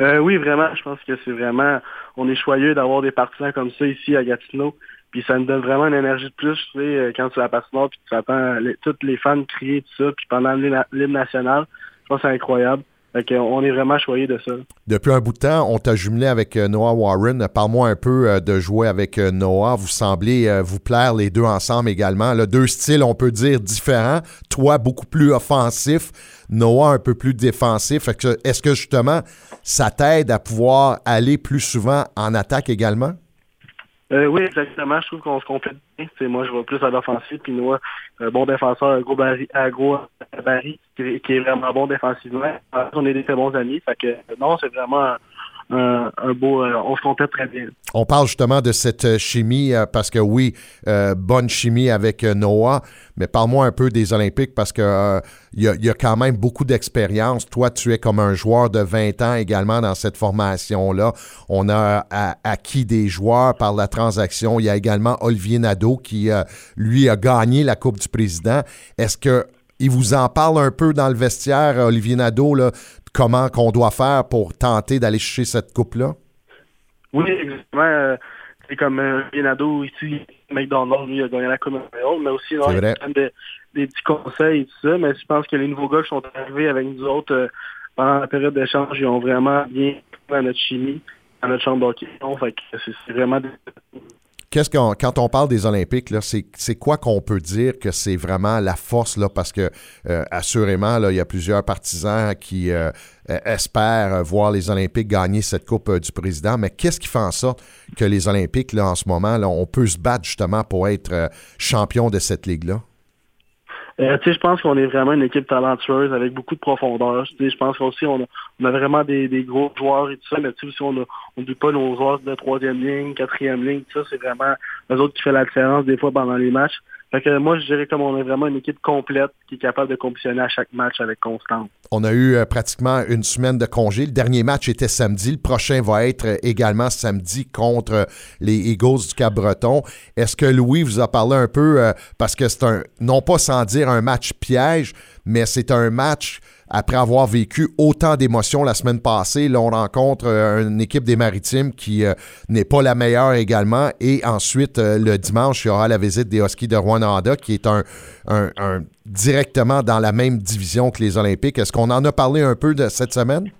Speaker 15: Euh, oui, vraiment. Je pense que c'est vraiment. On est choyeux d'avoir des partisans comme ça ici à Gatineau. Puis ça nous donne vraiment une énergie de plus, tu sais, euh, quand tu la patinoire, puis tu entends les- toutes les fans crier tout ça, puis pendant l'hymne national, je pense que c'est incroyable. Fait on est vraiment choyés de ça.
Speaker 3: Depuis un bout de temps, on t'a jumelé avec euh, Noah Warren. Parle-moi un peu euh, de jouer avec Noah. Vous semblez vous plaire les deux ensemble également. Deux styles, on peut dire, différents. Toi, beaucoup plus offensif. Noah, un peu plus défensif. Est-ce que justement, ça t'aide à pouvoir aller plus souvent en attaque également?
Speaker 15: Euh, oui, exactement. Je trouve qu'on se complète bien. Moi, je vais plus à l'offensive, puis Noah, un bon défenseur, un gros baril, un gros baril, qui, est- qui est vraiment bon défensivement. On est des très bons amis. Fait que non, c'est vraiment un, beau. euh, on très bien.
Speaker 3: On parle justement de cette euh, chimie euh, parce que oui, bonne chimie avec Noah, mais parle-moi un peu des Olympiques parce que il y, a- quand même beaucoup d'expérience. Toi, tu es comme un joueur de 20 ans également dans cette formation-là. On a acquis des joueurs par la transaction. Il y a également Olivier Nadeau qui, lui, a gagné la Coupe du Président. Est-ce que il vous en parle un peu dans le vestiaire, Olivier Nadeau, là, comment qu'on doit faire pour tenter d'aller chercher cette coupe-là?
Speaker 15: Oui, exactement. euh, c'est comme euh, Bienado ici, McDonald's, lui, il a gagné la Coupe mais aussi non, il
Speaker 3: vrai.
Speaker 15: donne des, des petits conseils et tout ça. Mais je pense que les nouveaux gars qui sont arrivés avec nous autres euh, pendant la période d'échange, ils ont vraiment bien trouvé à notre chimie, à notre chambre d'hockey. Fait que c'est vraiment des-
Speaker 3: Qu'est-ce qu'on, quand on parle des Olympiques, là, c'est, c'est quoi qu'on peut dire que c'est vraiment la force, là, parce que euh, assurément, là, il y a plusieurs partisans qui euh, euh, espèrent voir les Olympiques gagner cette Coupe euh, du Président, mais qu'est-ce qui fait en sorte que les Olympiques, là, en ce moment, là, on peut se battre justement pour être champion de cette ligue-là?
Speaker 15: Euh, je pense qu'on est vraiment une équipe talentueuse avec beaucoup de profondeur. Je pense qu'aussi on a, on a vraiment des, gros joueurs et tout ça, mais si on ne pas nos joueurs de troisième ligne, quatrième ligne, ça, c'est vraiment eux autres qui fait la différence des fois pendant les matchs. Fait que moi, je dirais comme on est vraiment une équipe complète qui est capable de compétitionner à chaque match avec constance.
Speaker 3: On a eu euh, pratiquement une semaine de congé. Le dernier match était samedi. Le prochain va être euh, également samedi contre euh, les Eagles du Cap-Breton. Est-ce que Louis vous a parlé un peu, parce que c'est un, non pas sans dire un match piège, mais c'est un match après avoir vécu autant d'émotions la semaine passée. Là, on rencontre euh, une équipe des Maritimes qui euh, n'est pas la meilleure également. Et ensuite, euh, le dimanche, il y aura la visite des Huskies de Rwanda, qui est un, directement dans la même division que les Olympiques. Est-ce qu'on en a parlé un peu de cette semaine?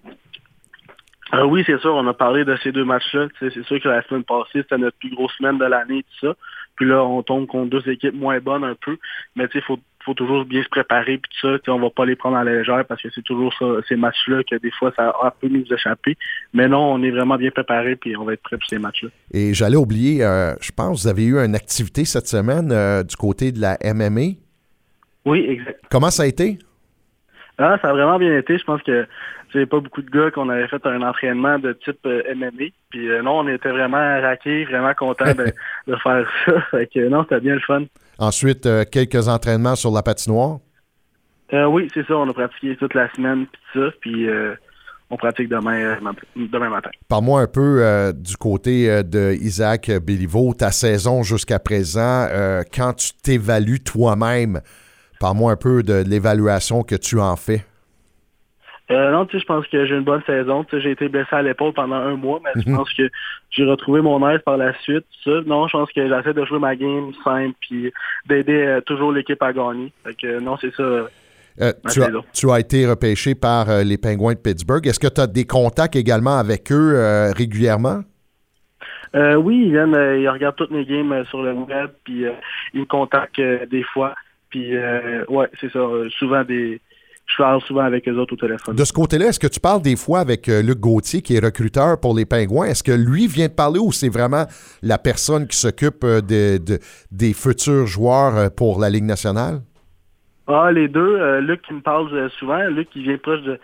Speaker 15: Oui, c'est sûr, on a parlé de ces deux matchs-là. C'est sûr que la semaine passée, c'était notre plus grosse semaine de l'année tout ça. Puis là, on tombe contre deux équipes moins bonnes un peu. Mais il faut, faut toujours bien se préparer puis tout ça. Tu sais, on va pas les prendre à la légère parce que c'est toujours ça, ces matchs-là que des fois, ça a un peu nous échapper. Mais non, on est vraiment bien préparé puis on va être prêt pour ces matchs-là.
Speaker 3: Et j'allais oublier, euh, je pense que vous avez eu une activité cette semaine euh, du côté de la MMA.
Speaker 15: Oui, exact.
Speaker 3: Comment ça a été?
Speaker 15: Ah, ça a vraiment bien été. Je pense que c'est pas beaucoup de gars qu'on avait fait un entraînement de type euh, MMA. Puis euh, non, on était vraiment raqués, vraiment contents de, de faire ça. Fait que non, c'était bien le fun.
Speaker 3: Ensuite, euh, quelques entraînements sur la patinoire.
Speaker 15: Euh, oui, c'est ça. On a pratiqué toute la semaine puis ça. Puis euh, on pratique demain, demain matin.
Speaker 3: Parle-moi un peu euh, du côté euh, de Isaac Béliveau, ta saison jusqu'à présent, euh, quand tu t'évalues toi-même, parle-moi un peu de l'évaluation que tu en fais.
Speaker 15: Euh, non, tu sais, je pense que j'ai une bonne saison. Tu sais, j'ai été blessé à l'épaule pendant un mois, mais je
Speaker 3: Mhm.
Speaker 15: pense que j'ai retrouvé mon aise par la suite. Ça. Non, je pense que j'essaie de jouer ma game simple puis d'aider euh, toujours l'équipe à gagner. Fait que non, c'est ça.
Speaker 3: Euh, tu, as,
Speaker 15: saison.
Speaker 3: tu as été repêché par les Penguins de Pittsburgh. Est-ce que tu as des contacts également avec eux régulièrement?
Speaker 15: Oui, ils viennent, ils regardent toutes mes games sur le web, puis ils me contactent des fois. Puis euh, ouais, c'est ça. souvent des, je parle souvent avec eux autres au téléphone.
Speaker 3: De ce côté-là, est-ce que tu parles des fois avec euh, Luc Gauthier, qui est recruteur pour les Pingouins? Est-ce que lui vient te parler ou c'est vraiment la personne qui s'occupe euh, de- de- des futurs joueurs euh, pour la Ligue nationale?
Speaker 15: Ah, les deux. euh, Luc qui me parle souvent. Luc qui vient proche de,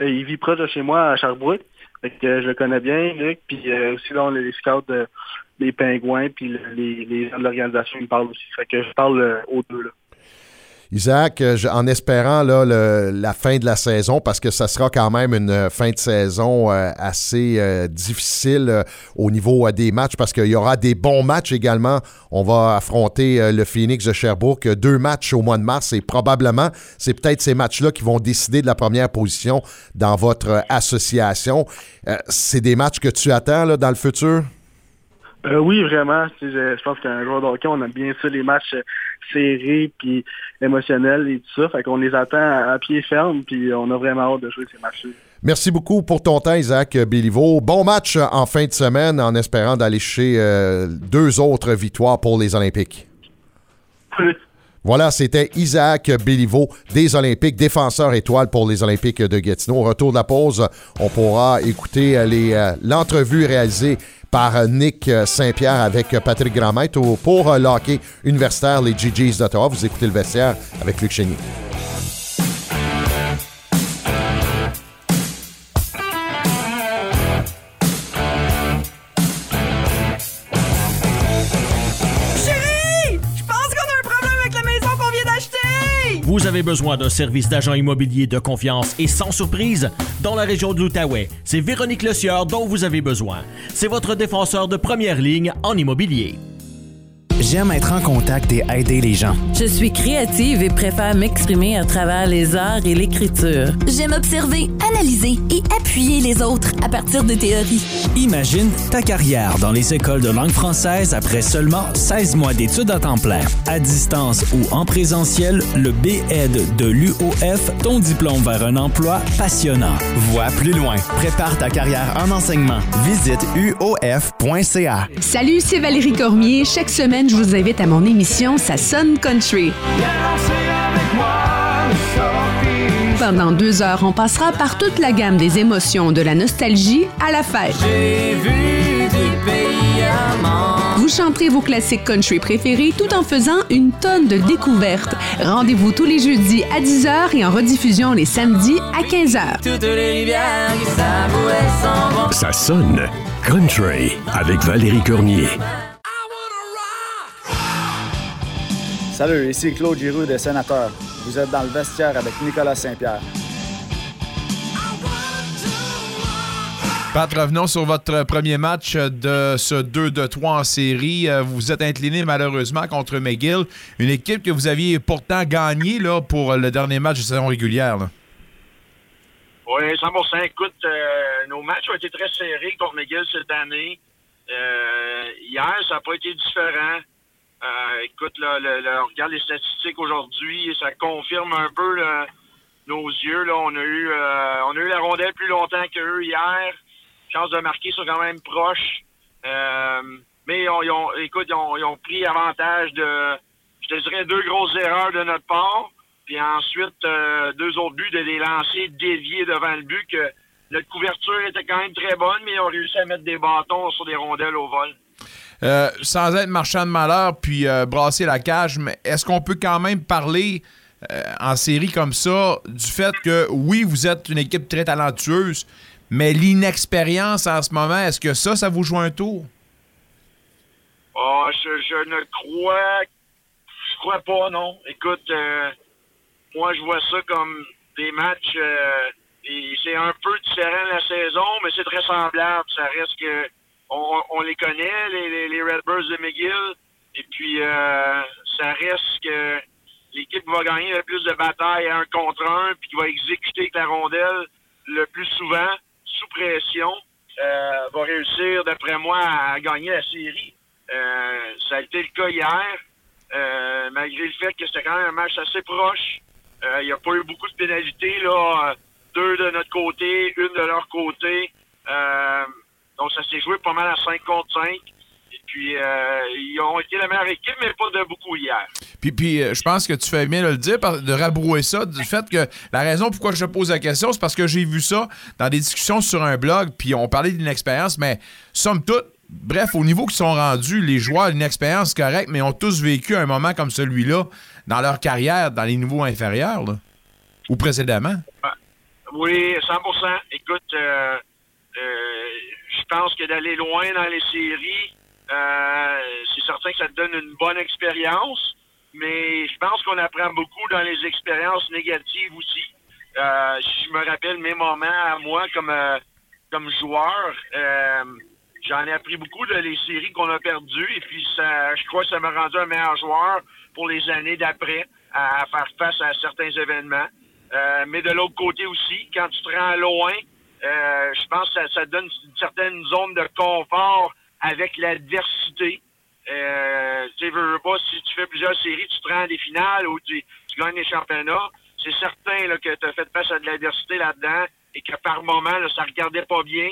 Speaker 15: euh, il vit proche de chez moi à Sherbrooke. Fait que euh, je le connais bien, Luc. Puis aussi dans les scouts de- des Pingouins, puis le- les, les gens de l'organisation, ils me parlent aussi. Fait que je parle aux deux là.
Speaker 3: Isaac, euh, en espérant la fin de la saison, parce que ça sera quand même une euh, fin de saison euh, assez difficile au niveau des matchs, parce qu'il y aura des bons matchs également. On va affronter le Phoenix de Sherbrooke, deux matchs au mois de mars, et probablement, c'est peut-être ces matchs-là qui vont décider de la première position dans votre association. C'est des matchs que tu attends dans le futur?
Speaker 15: Oui, vraiment. Je, pense qu'un joueur de hockey, on aime bien ça, les matchs serrés puis émotionnels et tout ça. Fait qu'on les attend à, à pied ferme, puis on a vraiment hâte de jouer ces matchs-là.
Speaker 3: Merci beaucoup pour ton temps, Isaac Béliveau. Bon match en fin de semaine en espérant d'aller chez euh, deux autres victoires pour les Olympiques. Voilà, c'était Isaac Béliveau des Olympiques, défenseur étoile pour les Olympiques de Gatineau. Au retour de la pause, on pourra écouter euh, euh, l'entrevue réalisée par euh, Nick Saint-Pierre avec Patrick au- pour euh, le hockey universitaire, les GGs d'Ottawa. Vous écoutez le vestiaire avec Luc Chénier.
Speaker 16: Vous avez besoin d'un service d'agent immobilier de confiance et sans surprise? Dans la région de l'Outaouais. C'est Véronique Le Sieur dont vous avez besoin. C'est votre défenseur de première ligne en immobilier.
Speaker 17: J'aime être en contact et aider les gens.
Speaker 18: Je suis créative et préfère m'exprimer à travers les arts et l'écriture.
Speaker 19: J'aime observer, analyser et appuyer les autres à partir de théories.
Speaker 17: Imagine ta carrière dans les écoles de langue française après seulement 16 mois d'études à temps plein. À distance ou en présentiel, le B-Ed de l'UOF, ton diplôme vers un emploi passionnant.
Speaker 20: Vois plus loin. Prépare ta carrière en enseignement. Visite uof.ca.
Speaker 21: Salut, c'est Valérie Cormier. Chaque semaine, je vous invite à mon émission Ça sonne country. Pendant deux heures, on passera par toute la gamme des émotions, de la nostalgie à la fête.
Speaker 22: Vu des pays
Speaker 21: Vous chanterez vos classiques country préférés tout en faisant une tonne de découvertes. Rendez-vous tous les jeudis à 10h et en rediffusion les samedis à 15h.
Speaker 23: Toutes les rivières qui savouraient s'en vont.
Speaker 22: Ça sonne country avec Valérie Cormier.
Speaker 14: Salut, ici Claude Giroux des Sénateurs. Vous êtes dans le vestiaire avec Nicolas Saint-Pierre.
Speaker 24: Pat, revenons sur votre premier match de ce 2 de 3 en série. Euh, Vous êtes incliné malheureusement contre McGill, une équipe que vous aviez pourtant gagnée là, pour le dernier match de saison régulière. là.
Speaker 25: Oui, 100 Écoute, euh, nos matchs ont été très serrés contre McGill cette année. Euh, hier, ça n'a pas été différent. Euh, écoute, là, le- le- on regarde les statistiques aujourd'hui, ça confirme un peu là, nos yeux. Là, on a eu euh, on a eu la rondelle plus longtemps qu'eux hier. Chance de marquer sont quand même proches. Euh, mais on- ils ont, écoute, ils ont, ils ont pris avantage de, je te dirais, deux grosses erreurs de notre part. Puis ensuite, euh, deux autres buts de des lancers déviés devant le but que notre couverture était quand même très bonne, mais ils ont réussi à mettre des bâtons sur des rondelles au vol.
Speaker 24: Euh, sans être marchand de malheur puis euh, brasser la cage, mais est-ce qu'on peut quand même parler euh, en série comme ça du fait que oui, vous êtes une équipe très talentueuse, mais l'inexpérience en ce moment, est-ce que ça, ça vous joue un tour?
Speaker 25: Ah, je, je ne crois, je crois pas, non. Écoute, moi, je vois ça comme des matchs, c'est un peu différent de la saison, mais c'est très semblable. Ça reste que, on, on les connaît, les, les, les Redbirds de McGill, et puis euh, ça reste que l'équipe qui va gagner le plus de batailles un contre un, puis qui va exécuter la rondelle le plus souvent, sous pression, euh, va réussir, d'après moi, à gagner la série. Euh, ça a été le cas hier, euh, malgré le fait que c'était quand même un match assez proche. Euh, Il n'y a pas eu beaucoup de pénalités, là. euh, Deux de notre côté, une de leur côté. Donc, ça s'est joué pas mal à 5 contre 5. Et puis, euh, ils ont été la meilleure équipe, mais pas de beaucoup hier.
Speaker 24: Puis, puis euh, je pense que tu fais bien de le dire, de rabrouer ça, du fait que la raison pourquoi je te pose la question, c'est parce que j'ai vu ça dans des discussions sur un blog, puis on parlait d'une expérience, mais somme toute, bref, au niveau qu'ils sont rendus, les joueurs, une expérience correcte, mais ont tous vécu un moment comme celui-là dans leur carrière, dans les niveaux inférieurs, là, ou précédemment.
Speaker 25: Oui, 100% Écoute, euh, euh, pense que d'aller loin dans les séries, euh, c'est certain que ça te donne une bonne expérience, mais je pense qu'on apprend beaucoup dans les expériences négatives aussi. Euh, je me rappelle mes moments à moi comme euh, comme joueur, euh, j'en ai appris beaucoup de les séries qu'on a perdues et puis ça, je crois que ça m'a rendu un meilleur joueur pour les années d'après à, faire face à certains événements. Mais de l'autre côté aussi, quand tu te rends loin, euh, je pense que ça, ça donne une certaine zone de confort avec l'adversité. Euh, tu veux, pas, si tu fais plusieurs séries, tu te rends à des finales ou tu, tu gagnes des championnats, c'est certain là, que tu as fait face à de l'adversité là-dedans et que par moment, là, ça regardait pas bien,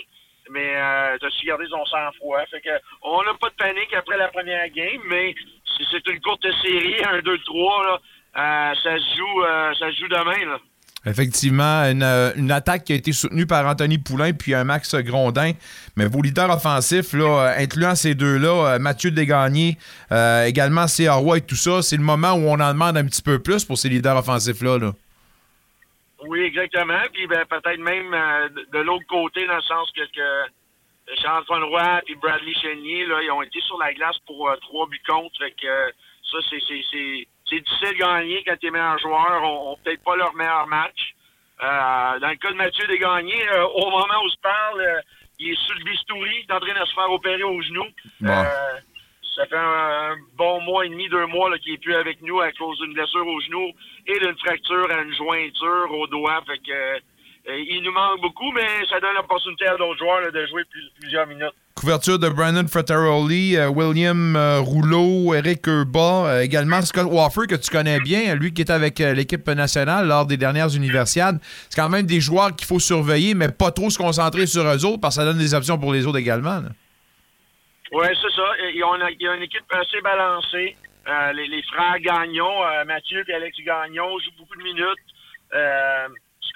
Speaker 25: mais euh, tu as su garder son sang-froid. Fait que on n'a pas de panique après la première game, mais si c'est une courte série, un 2-3, là, euh, ça se joue euh, ça se joue demain. Là.
Speaker 24: Effectivement, une, euh, une attaque qui a été soutenue par Anthony Poulain puis un Max Grondin. Mais vos leaders offensifs, là, euh, incluant ces deux-là, euh, Mathieu Desgagnés, euh, également C.A. Roy et tout ça, c'est le moment où on en demande un petit peu plus pour ces leaders offensifs-là. là.
Speaker 25: Oui, exactement. Puis ben, peut-être même de, l'autre côté, dans le sens que, que Charles-Antoine Roy et Bradley Chénier, là, ils ont été sur la glace pour trois buts contre. Que ça, c'est, c'est, difficile de gagner quand tes meilleurs joueurs ont, ont peut-être pas leur meilleur match. Euh, dans le cas de Mathieu Desgagnés, euh, au moment où je parle, euh, il est sur le bistouri, il est en train de se faire opérer au genou.
Speaker 24: Bon.
Speaker 25: Euh, ça fait un, un bon mois et demi, deux mois qu'il est plus avec nous à cause d'une blessure au genou et d'une fracture à une jointure au doigt. Fait que il nous manque beaucoup, mais ça donne l'opportunité à d'autres joueurs là, de jouer plus- plusieurs minutes.
Speaker 24: Couverture de Brandon Frattaroli, euh, William euh, Rouleau, Eric Urba, euh, également Scott Waffer, que tu connais bien, lui qui est avec euh, l'équipe nationale lors des dernières universiades. C'est quand même des joueurs qu'il faut surveiller, mais pas trop se concentrer sur eux autres, parce que ça donne des options pour les autres également.
Speaker 25: Oui, c'est ça. Une- ils ont une équipe assez balancée. Euh, les, les frères Gagnon, euh, Mathieu et Alex Gagnon jouent beaucoup de minutes.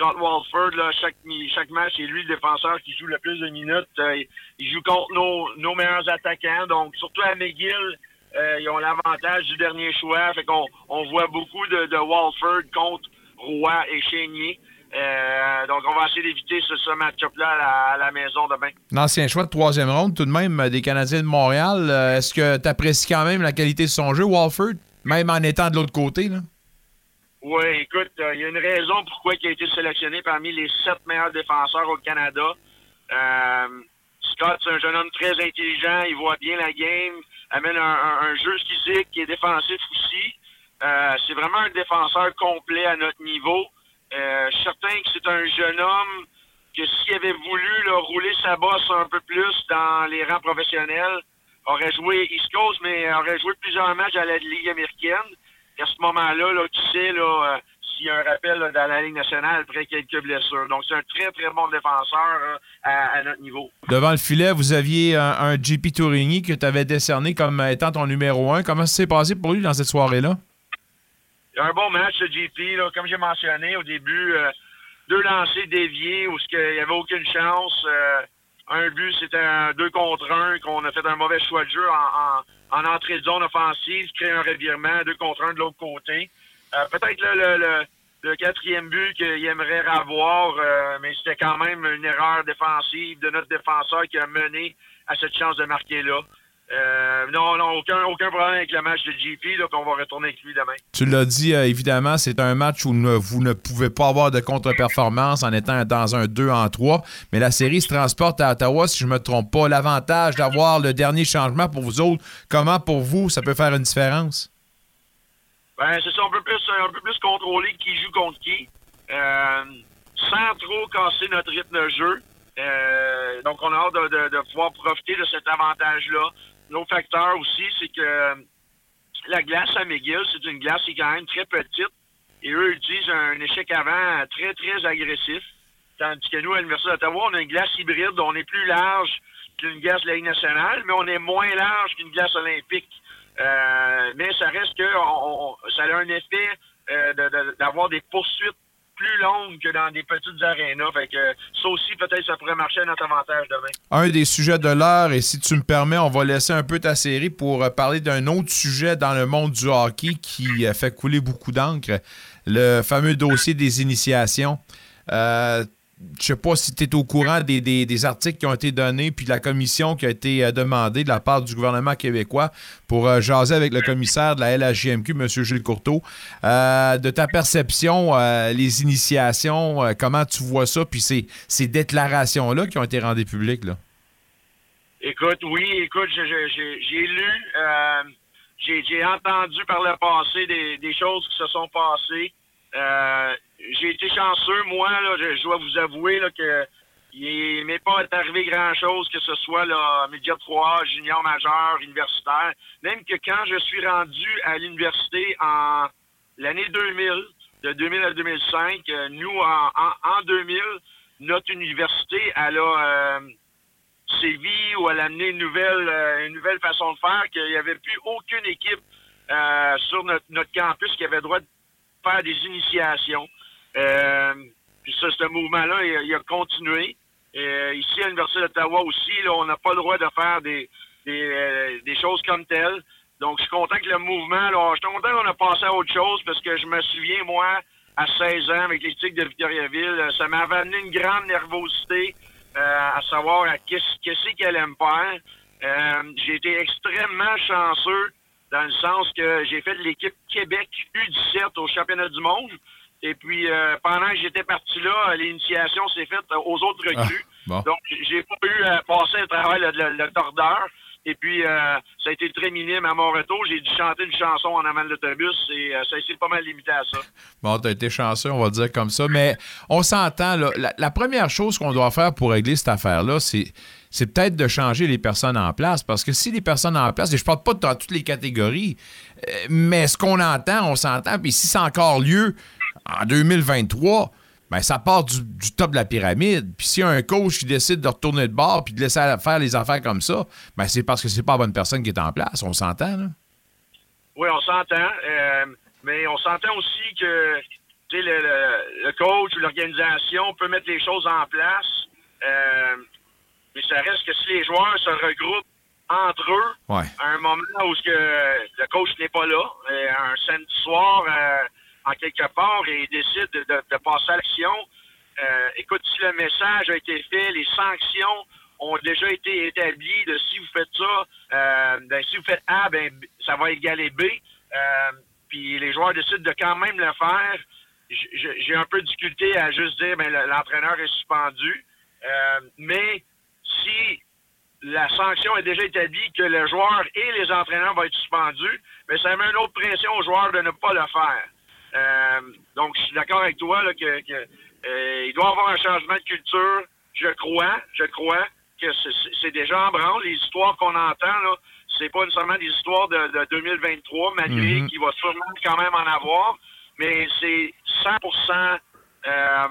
Speaker 25: Scott Walford, chaque, match, c'est lui le défenseur qui joue le plus de minutes. Euh, il- joue contre nos, meilleurs attaquants. Donc, surtout à McGill, euh, ils ont l'avantage du dernier choix. Fait qu'on on voit beaucoup de, Walford contre Roy et Chénier. Euh, donc, on va essayer d'éviter ce, match-up-là à la, maison demain.
Speaker 24: L'ancien choix de troisième ronde, tout de même, des Canadiens de Montréal. Est-ce que tu apprécies quand même la qualité de son jeu, Walford, même en étant de l'autre côté? Là?
Speaker 25: Oui, écoute, euh, il y a une raison pourquoi il a été sélectionné parmi les sept meilleurs défenseurs au Canada. Euh, Scott, c'est un jeune homme très intelligent, il voit bien la game, amène un, jeu physique qui est défensif aussi. Euh, c'est vraiment un défenseur complet à notre niveau. Euh, certain que c'est un jeune homme que s'il avait voulu là, rouler sa bosse un peu plus dans les rangs professionnels, aurait joué East Coast, mais aurait joué plusieurs matchs à la Ligue américaine. À ce moment-là, là, tu sais, là, euh, s'il y a un rappel là, dans la Ligue nationale après quelques blessures. Donc, c'est un très, très bon défenseur euh, à, à notre niveau.
Speaker 24: Devant le filet, vous aviez un, un JP Tourigny que tu avais décerné comme étant ton numéro un. Comment ça s'est passé pour lui dans cette soirée-là?
Speaker 25: Il y a un bon match, le JP. Là, comme j'ai mentionné au début, euh, deux lancers déviés où ce il n'y avait aucune chance. Euh, un but, c'était un 2 contre 1, qu'on a fait un mauvais choix de jeu en, en, en entrée de zone offensive, créer un revirement, 2 contre 1 de l'autre côté. Euh, Peut-être là, le, le, le quatrième but qu'il aimerait avoir, euh, mais c'était quand même une erreur défensive de notre défenseur qui a mené à cette chance de marquer-là. Euh, non, non, aucun, aucun problème avec le match de JP, là, qu'on va retourner avec lui demain.
Speaker 24: Tu l'as dit, euh, évidemment, c'est un match où ne- vous ne pouvez pas avoir de contre-performance en étant dans un 2 en 3. Mais la série se transporte à Ottawa, si je ne me trompe pas. L'avantage d'avoir le dernier changement pour vous autres, comment pour vous ça peut faire une différence?
Speaker 25: Ben, c'est ça, un peu plus, un peu plus contrôler qui joue contre qui, euh, sans trop casser notre rythme de jeu. Euh, donc, on a hâte de, de- de pouvoir profiter de cet avantage-là. L'autre facteur aussi, c'est que la glace à McGill, c'est une glace qui est quand même très petite. Et eux utilisent un échec avant très, très agressif. Tandis que nous, à l'Université d'Ottawa, on a une glace hybride. On est plus large qu'une glace de la Ligue nationale, mais on est moins large qu'une glace olympique. Euh, mais ça reste que ça a un effet euh, d'avoir des poursuites plus longues que dans des petites arénas. Fait que ça aussi, peut-être, ça pourrait marcher à notre avantage demain.
Speaker 24: Un des sujets de l'heure, et si tu me permets, on va laisser un peu ta série pour euh, parler d'un autre sujet dans le monde du hockey qui euh, fait couler beaucoup d'encre, le fameux dossier des initiations. Euh, je sais pas si tu es au courant des, des- des articles qui ont été donnés, puis de la commission qui a été euh, demandée de la part du gouvernement québécois pour euh, jaser avec le commissaire de la LHJMQ, M. Gilles Courteau. Euh, de ta perception, les initiations, comment tu vois ça, puis ces, déclarations-là qui ont été rendues publiques, là?
Speaker 25: Écoute, oui, écoute, j'ai lu, j'ai j'ai entendu par le passé des, des choses qui se sont passées. J'ai été chanceux, moi, là, je, dois vous avouer là, que il m'est pas arrivé grand-chose, que ce soit là, média 3, junior majeur, universitaire. Même que quand je suis rendu à l'université en l'année 2000, de 2000 à 2005, euh, nous, en 2000, notre université, elle a... euh, sévi ou elle a amené une nouvelle, euh, une nouvelle façon de faire, qu'il n'y avait plus aucune équipe euh, sur notre, notre campus qui avait le droit de faire des initiations. Euh, puis ça, ce mouvement-là, il, a- il a continué. Euh, ici, à l'Université d'Ottawa aussi, là, on n'a pas le droit de faire des, des, euh, des choses comme telles. Donc, je suis content que le mouvement, là, je suis content qu'on a passé à autre chose parce que je me souviens, moi, à 16 ans, avec Tigres de Victoriaville, ça m'avait amené une grande nervosité euh, à savoir à qu'est-ce qu'elle aime faire. Euh, j'ai été extrêmement chanceux dans le sens que j'ai fait l'équipe Québec U17 au championnat du monde. Et puis, euh, pendant que j'étais parti là, l'initiation s'est faite aux autres recrues.
Speaker 24: bon.
Speaker 25: Donc, j'ai pas eu à passer à travers le, le- le tordeur. Et puis, euh, ça a été très minime à mon retour. J'ai dû chanter une chanson en avant de l'autobus et euh, ça a été pas mal limité à ça.
Speaker 24: Bon, t'as été chanceux, on va dire comme ça. Mais on s'entend. La, la première chose qu'on doit faire pour régler cette affaire-là, c'est, c'est peut-être de changer les personnes en place. Parce que si les personnes en place, et je parle pas dans toutes les catégories, euh, mais ce qu'on entend, on s'entend. Puis si c'est encore lieu en 2023, ben ça part du, du top de la pyramide. Puis s'il y a un coach qui décide de retourner de bord puis de laisser faire les affaires comme ça, ben c'est parce que c'est pas la bonne personne qui est en place. On s'entend, là?
Speaker 25: Oui, on s'entend. euh, mais on s'entend aussi que le, le- le coach ou l'organisation peut mettre les choses en place. Euh, mais ça reste que si les joueurs se regroupent entre eux,
Speaker 24: Ouais.
Speaker 25: à un moment où ce que le coach n'est pas là, euh, un samedi soir, euh, en quelque part, et décide de, de- passer à l'action, euh, écoute, si le message a été fait, les sanctions ont déjà été établies de si vous faites ça, euh, ben, si vous faites A, ben, ça va égaler B. Euh, puis les joueurs décident de quand même le faire. J'ai un peu de difficulté à juste dire ben, le- l'entraîneur est suspendu. Mais si la sanction est déjà établie que le joueur et les entraîneurs vont être suspendus, mais ça met une autre pression aux joueurs de ne pas le faire. Euh, donc, je suis d'accord avec toi là, que, que, euh, il doit y avoir un changement de culture. Je crois, je crois que c'est- déjà en branle. Les histoires qu'on entend, là, c'est pas nécessairement des histoires de, de 2023, malgré
Speaker 24: Mhm.
Speaker 25: qu'il va sûrement quand même en avoir, mais c'est 100% euh,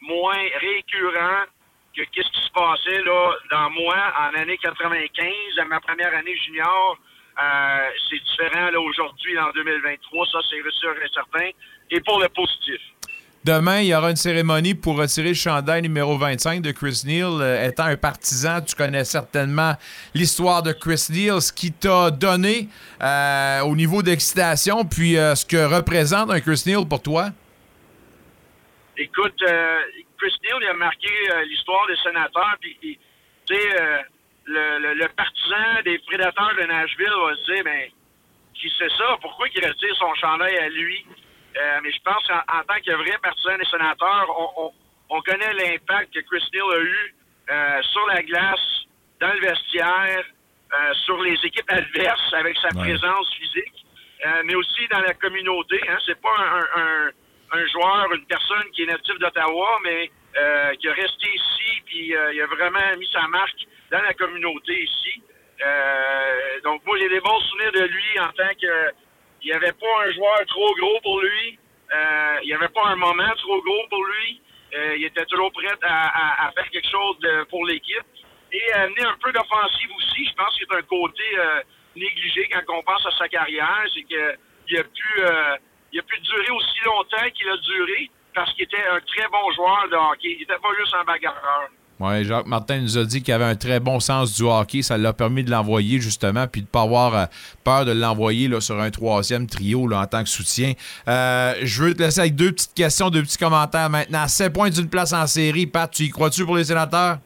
Speaker 25: moins récurrent que qu'est-ce qui se passait là dans moi en année 95, à ma première année junior. Euh, c'est différent là aujourd'hui en 2023, ça c'est sûr et certain. Et pour le positif.
Speaker 24: Demain, il y aura une cérémonie pour retirer le chandail numéro 25 de Chris Neal. Euh, étant un partisan, tu connais certainement l'histoire de Chris Neal, ce qui t'a donné euh, au niveau d'excitation, puis ce que représente un Chris Neal pour toi.
Speaker 25: Écoute, Chris Neal, il a marqué l'histoire des sénateurs. Puis, tu sais, le, le- le partisan des prédateurs de Nashville va se dire, ben, qui c'est ça? Pourquoi il retire son chandail à lui? Euh, mais je pense qu'en en tant que vrai partisan des sénateurs, on, on- on connaît l'impact que Chris Neal a eu euh, sur la glace, dans le vestiaire, euh, sur les équipes adverses avec sa présence physique, euh, mais aussi dans la communauté. Hein. C'est pas un, un- un- joueur, une personne qui est natif d'Ottawa, mais euh, qui a resté ici, puis euh, il a vraiment mis sa marque dans la communauté ici. Euh, donc moi j'ai des bons souvenirs de lui en tant que il n'y avait pas un joueur trop gros pour lui. Euh, il n'y avait pas un moment trop gros pour lui. Euh, il était toujours prêt à, faire quelque chose pour l'équipe. Et amener un peu d'offensive aussi. Je pense que c'est un côté négligé quand on pense à sa carrière. C'est qu'il a pu il a pu durer aussi longtemps qu'il a duré parce qu'il était un très bon joueur de hockey. Il n'était pas juste un bagarreur.
Speaker 24: Ouais, Jacques Martin nous a dit qu'il avait un très bon sens du hockey. Ça l'a permis de l'envoyer, justement, puis de ne pas avoir euh, peur de l'envoyer sur un troisième trio là, en tant que soutien. Euh, je veux te laisser avec deux petites questions, deux petits commentaires maintenant. 7 points d'une place en série. Pat, tu y crois-tu pour les sénateurs?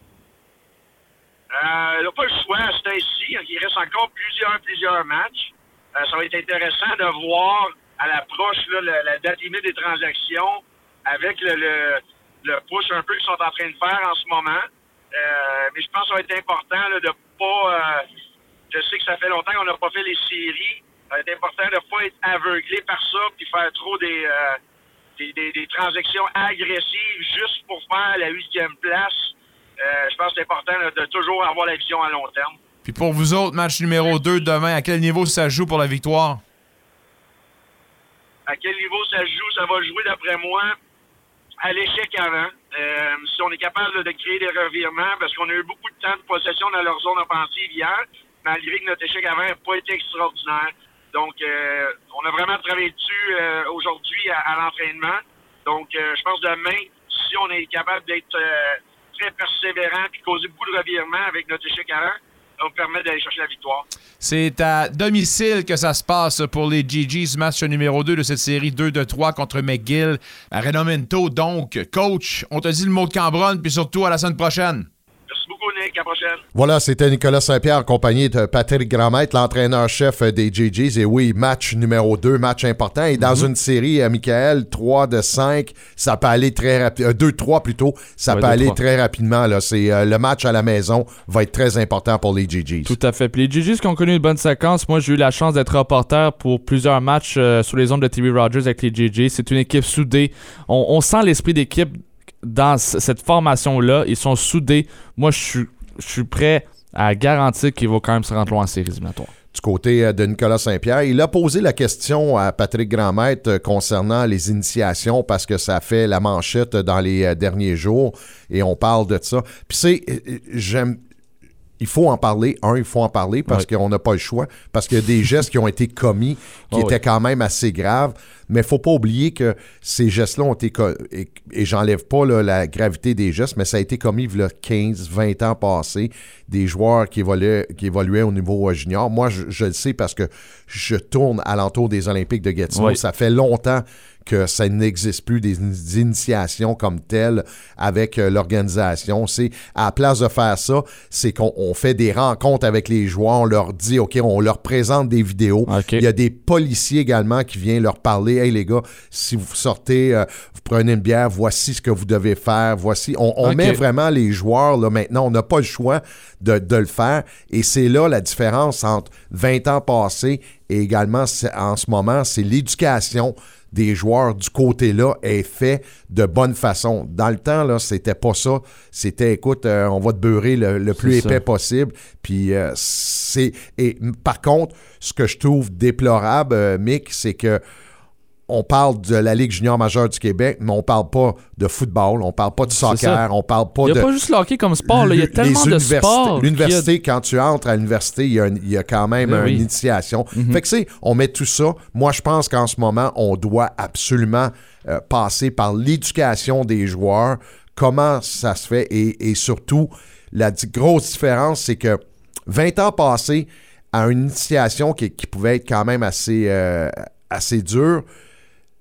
Speaker 25: Euh, il n'a pas le choix, c'est ainsi. Il reste encore plusieurs, plusieurs matchs. Euh, ça va être intéressant de voir à l'approche la, la date limite des transactions avec le, le push un peu qu'ils sont en train de faire en ce moment. Euh, mais je pense que ça va être important là, de pas. euh, je sais que ça fait longtemps qu'on n'a pas fait les séries. Ça va être important de ne pas être aveuglé par ça puis faire trop des, euh, des, des- des transactions agressives juste pour faire la huitième place. Euh, je pense que c'est important là, de toujours avoir la vision à long terme.
Speaker 24: Puis pour vous autres, match numéro 2 demain, à quel niveau ça joue pour la victoire?
Speaker 25: à quel niveau ça joue, ça va jouer d'après moi à l'échec avant. Euh, si on est capable de créer des revirements, parce qu'on a eu beaucoup de temps de possession dans leur zone offensive hier, malgré que notre échec avant n'a pas été extraordinaire. Donc, euh, on a vraiment travaillé dessus euh, aujourd'hui à, à l'entraînement. Donc, euh, je pense demain, si on est capable d'être euh, très persévérant et causer beaucoup de revirements avec notre échec avant, ça nous permettre d'aller chercher la victoire.
Speaker 24: C'est à domicile que ça se passe pour les GGs, match numéro 2 de cette série 2 de 3 contre McGill à Renomento. Donc, coach, on te dit le mot de Cambronne, puis surtout à la semaine prochaine.
Speaker 25: Merci beaucoup, Nick. À la prochaine.
Speaker 3: Voilà, c'était Nicolas Saint-Pierre accompagné de Patrick Gramette, l'entraîneur-chef des GGs. Et oui, match numéro 2, match important. Et dans une série, euh, Michael, 3 de 5, ça peut aller très rapidement. 2-3 plutôt, ça
Speaker 4: Ouais,
Speaker 3: peut aller
Speaker 4: 2-3.
Speaker 3: très rapidement. Là. C'est, euh, le match à la maison va être très important pour les GGs.
Speaker 4: Tout à fait. Puis les GGs qui ont connu une bonne séquence, moi j'ai eu la chance d'être reporter pour plusieurs matchs euh, sur les ondes de TV Rogers avec les GGs. C'est une équipe soudée. On, on sent l'esprit d'équipe dans cette formation-là. Ils sont soudés. Moi je suis je suis prêt à garantir qu'ils vont quand même se rendre loin en séries éliminatoires.
Speaker 3: du côté euh, de Nicolas Saint-Pierre. Il a posé la question à Patrick Grandmaître euh, concernant les initiations parce que ça fait la manchette dans les euh, derniers jours et on parle de ça. Puis c'est, j'aime, il faut en parler. Un, il faut en parler parce qu'on n'a pas le choix. Parce qu'il y a des gestes qui ont été commis qui
Speaker 4: Oh,
Speaker 3: étaient
Speaker 4: oui.
Speaker 3: quand même assez graves. Mais faut pas oublier que ces gestes-là ont été. Et, et j'enlève pas là, la gravité des gestes, mais ça a été commis il y a 15, 20 ans passés. Des joueurs qui évoluaient, qui évoluaient au niveau euh, junior. Moi, je, je le sais parce que je tourne alentour des Olympiques de Gatineau.
Speaker 4: Oui.
Speaker 3: Ça fait longtemps que ça n'existe plus des in- initiations comme telles avec euh, l'organisation. C'est à la place de faire ça, c'est qu'on on fait des rencontres avec les joueurs, on leur dit, OK, on leur présente des vidéos. Il y a des policiers également qui viennent leur parler. Hey les gars, si vous sortez, euh, vous prenez une bière, voici ce que vous devez faire, voici. On, met vraiment les joueurs là maintenant, on n'a pas le choix de, de le faire. Et c'est là la différence entre 20 ans passés et également en ce moment, c'est l'éducation des joueurs du côté-là est fait de bonne façon. Dans le temps, là, c'était pas ça. C'était, écoute, euh, on va te beurrer le, le plus épais
Speaker 4: ça.
Speaker 3: possible. Puis euh, c'est. Et par contre, ce que je trouve déplorable, euh, Mick, c'est que on parle de la Ligue junior majeure du Québec, mais on parle pas de football, on parle pas de soccer, on parle pas
Speaker 4: Il y a
Speaker 3: de...
Speaker 4: pas juste le hockey comme sport. Il y a tellement de sports.
Speaker 3: L'université, quand tu entres à l'université, il y, y a quand même
Speaker 4: Ben
Speaker 3: une initiation.
Speaker 4: Mhm.
Speaker 3: Fait que c'est, on met tout ça. Moi, je pense qu'en ce moment, on doit absolument euh, passer par l'éducation des joueurs, comment ça se fait et, et surtout, la grosse différence, c'est que 20 ans passés à une initiation qui, qui pouvait être quand même assez, euh, assez dure,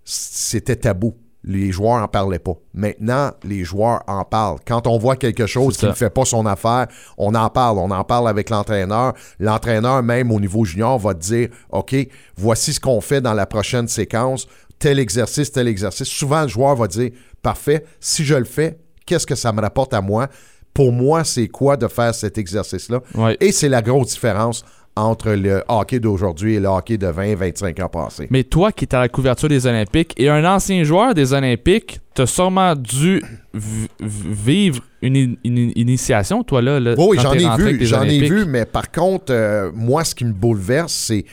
Speaker 3: c'était tabou. Les joueurs n'en parlaient pas. Maintenant, les joueurs en parlent. Quand on voit quelque chose qui ne fait pas son affaire, on en parle. On en parle avec l'entraîneur. L'entraîneur, même au niveau junior, va te dire OK, voici ce qu'on fait dans la prochaine séquence. Tel exercice, tel exercice. Souvent, le joueur va dire Parfait, si je le fais, qu'est-ce que ça me rapporte à moi? Pour moi, c'est quoi de faire cet exercice-là? Et c'est la grosse différence entre le hockey d'aujourd'hui et le hockey de 20-25 ans passés.
Speaker 4: Mais toi qui es à la couverture des Olympiques et un ancien joueur des Olympiques, t'as sûrement dû vivre une, in- une initiation, toi, là. là,
Speaker 3: Oui, j'en ai vu, j'en ai vu, mais par contre, euh, moi, ce qui me bouleverse, c'est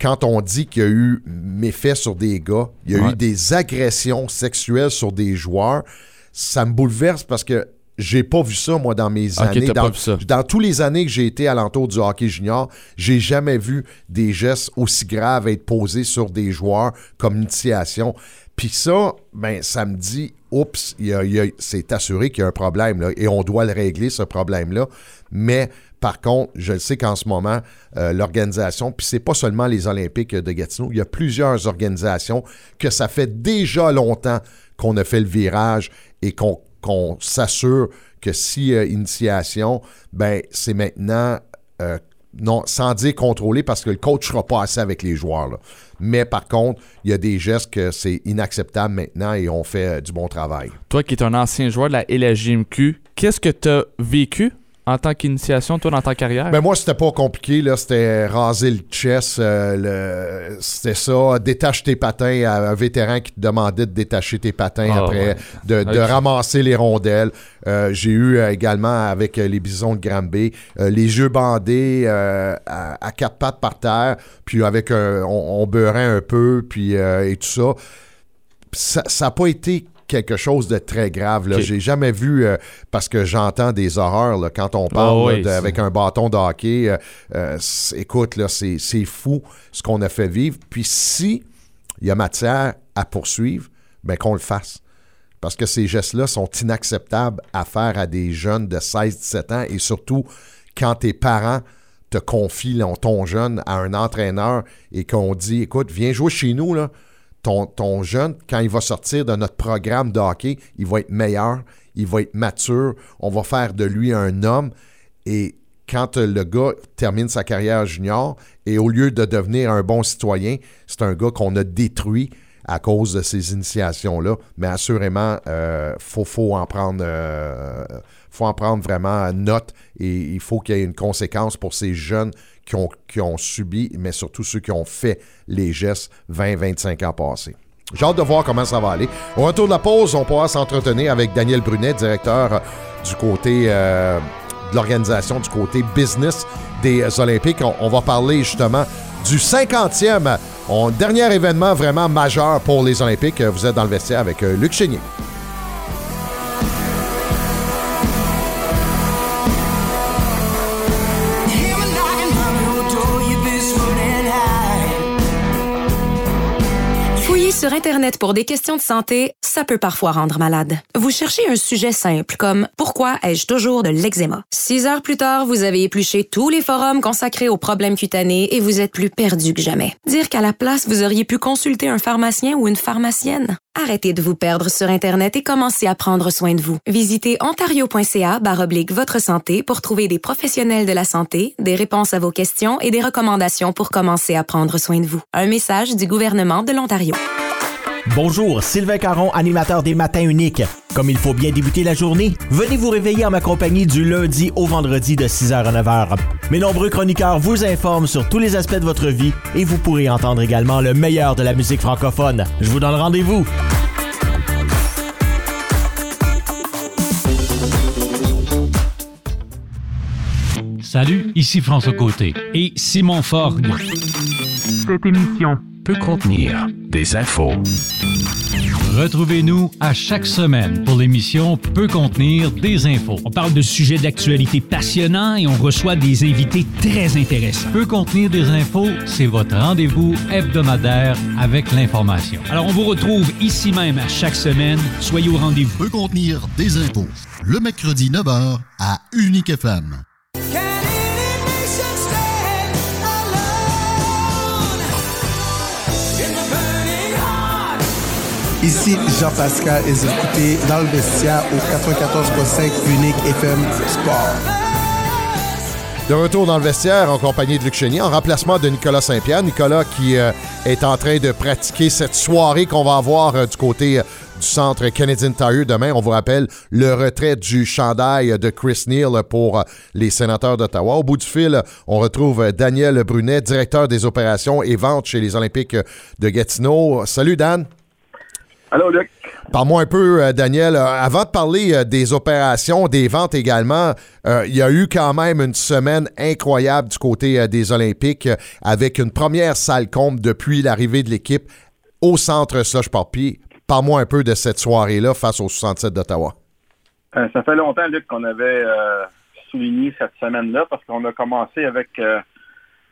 Speaker 3: quand on dit qu'il y a eu méfaits sur des gars, il y a
Speaker 4: Ouais.
Speaker 3: eu des agressions sexuelles sur des joueurs, ça me bouleverse parce que j'ai pas vu ça, moi, dans mes années. Dans,
Speaker 4: pas vu ça.
Speaker 3: dans tous les années que j'ai été alentour du hockey junior, j'ai jamais vu des gestes aussi graves être posés sur des joueurs comme initiation. Puis ça, ben, ça me dit, oups, il y a- il y a- c'est assuré qu'il y a un problème, là, et on doit le régler, ce problème-là. Mais par contre, je le sais qu'en ce moment, euh, l'organisation, puis c'est pas seulement les Olympiques de Gatineau, il y a plusieurs organisations que ça fait déjà longtemps qu'on a fait le virage et qu'on qu'on s'assure que si euh, initiation, ben c'est maintenant euh, non, sans dire contrôlé parce que le coach ne sera pas assez avec les joueurs. Mais par contre, il y a des gestes que c'est inacceptable maintenant et on fait euh, du bon travail.
Speaker 4: Toi qui es un ancien joueur de la LHJMQ, qu'est-ce que t'as vécu? En tant qu'initiation, toi, dans ta carrière?
Speaker 3: Ben moi, c'était pas compliqué. là. C'était raser le chest. euh, le- C'était ça. Détache tes patins à un vétéran qui te demandait de détacher tes patins
Speaker 4: Ah,
Speaker 3: après,
Speaker 4: ouais.
Speaker 3: de, ramasser les rondelles. Euh, J'ai eu euh, également avec les bisons de Granby les yeux bandés à, à quatre pattes par terre, puis avec un- on, on beurrait un peu, puis et tout ça. Ça n'a pas été quelque chose de très grave. Là.
Speaker 4: Ok.
Speaker 3: J'ai jamais vu, euh, parce que j'entends des horreurs là, quand on parle là,
Speaker 4: oui,
Speaker 3: de-
Speaker 4: c'est-
Speaker 3: avec un bâton de hockey. euh, euh, écoute, là, c'est, c'est fou ce qu'on a fait vivre. Puis si il y a matière à poursuivre, ben qu'on le fasse. Parce que ces gestes-là sont inacceptables à faire à des jeunes de 16-17 ans et surtout quand tes parents te confient ton jeune à un entraîneur et qu'on dit écoute, viens jouer chez nous, là. Ton, jeune, quand il va sortir de notre programme de hockey, il va être meilleur, il va être mature, on va faire de lui un homme. Et quand euh, le gars termine sa carrière junior, et au lieu de devenir un bon citoyen, c'est un gars qu'on a détruit à cause de ces initiations-là. Mais assurément, il prendre euh, faut en prendre vraiment note et il faut qu'il y ait une conséquence pour ces jeunes qui ont, subi, mais surtout ceux qui ont fait les gestes 20-25 ans passés. J'ai hâte de voir comment ça va aller. Au retour de la pause, on pourra s'entretenir avec Daniel Brunet, directeur du côté euh, de l'organisation, du côté business des Olympiques. On, va parler justement du 50e, on- dernier événement vraiment majeur pour les Olympiques. Vous êtes dans le vestiaire avec euh, Luc Chénier.
Speaker 26: Sur Internet pour des questions de santé, ça peut parfois rendre malade. Vous cherchez un sujet simple comme Pourquoi ai-je toujours de l'eczéma? Six heures plus tard, vous avez épluché tous les forums consacrés aux problèmes cutanés et vous êtes plus perdu que jamais. Dire qu'à la place, vous auriez pu consulter un pharmacien ou une pharmacienne? Arrêtez de vous perdre sur Internet et commencez à prendre soin de vous. Visitez ontario.ca oblique votre santé pour trouver des professionnels de la santé, des réponses à vos questions et des recommandations pour commencer à prendre soin de vous. Un message du gouvernement de l'Ontario.
Speaker 16: Bonjour, Sylvain Caron, animateur des Matins Uniques. Comme il faut bien débuter la journée, venez vous réveiller en ma compagnie du lundi au vendredi de 6h à 9h. Mes nombreux chroniqueurs vous informent sur tous les aspects de votre vie et vous pourrez entendre également le meilleur de la musique francophone. Je vous donne rendez-vous.
Speaker 27: Salut, ici François Côté et Simon Forgue.
Speaker 22: Cette émission peut contenir des infos.
Speaker 27: Retrouvez-nous à chaque semaine pour l'émission Peut contenir des infos. On parle de sujets d'actualité passionnants et on reçoit des invités très intéressants. Peut contenir des infos, c'est votre rendez-vous hebdomadaire avec l'information. Alors on vous retrouve ici même à chaque semaine. Soyez au rendez-vous.
Speaker 28: Peut contenir des infos. Le mercredi 9h à Unique FM.
Speaker 29: Ici Jean-Pascal et dans le vestiaire au 94.5 Unique FM Sport.
Speaker 3: De retour dans le vestiaire en compagnie de Luc Chénier, en remplacement de Nicolas Saint-Pierre. Nicolas qui euh, est en train de pratiquer cette soirée qu'on va avoir euh, du côté euh, du centre Canadian Tire demain. On vous rappelle le retrait du chandail de Chris Neal pour les sénateurs d'Ottawa. Au bout du fil, on retrouve Daniel Brunet, directeur des opérations et ventes chez les Olympiques de Gatineau. Salut Dan.
Speaker 30: Allô, Luc?
Speaker 3: Parle-moi un peu, euh, Daniel. Euh, avant de parler euh, des opérations, des ventes également, il y a eu quand même une semaine incroyable du côté des Olympiques avec une première salle comble depuis l'arrivée de l'équipe au centre Slush Papier. Parle-moi un peu de cette soirée-là face au 67 d'Ottawa.
Speaker 30: ça fait longtemps, Luc, qu'on avait souligné cette semaine-là parce qu'on a commencé avec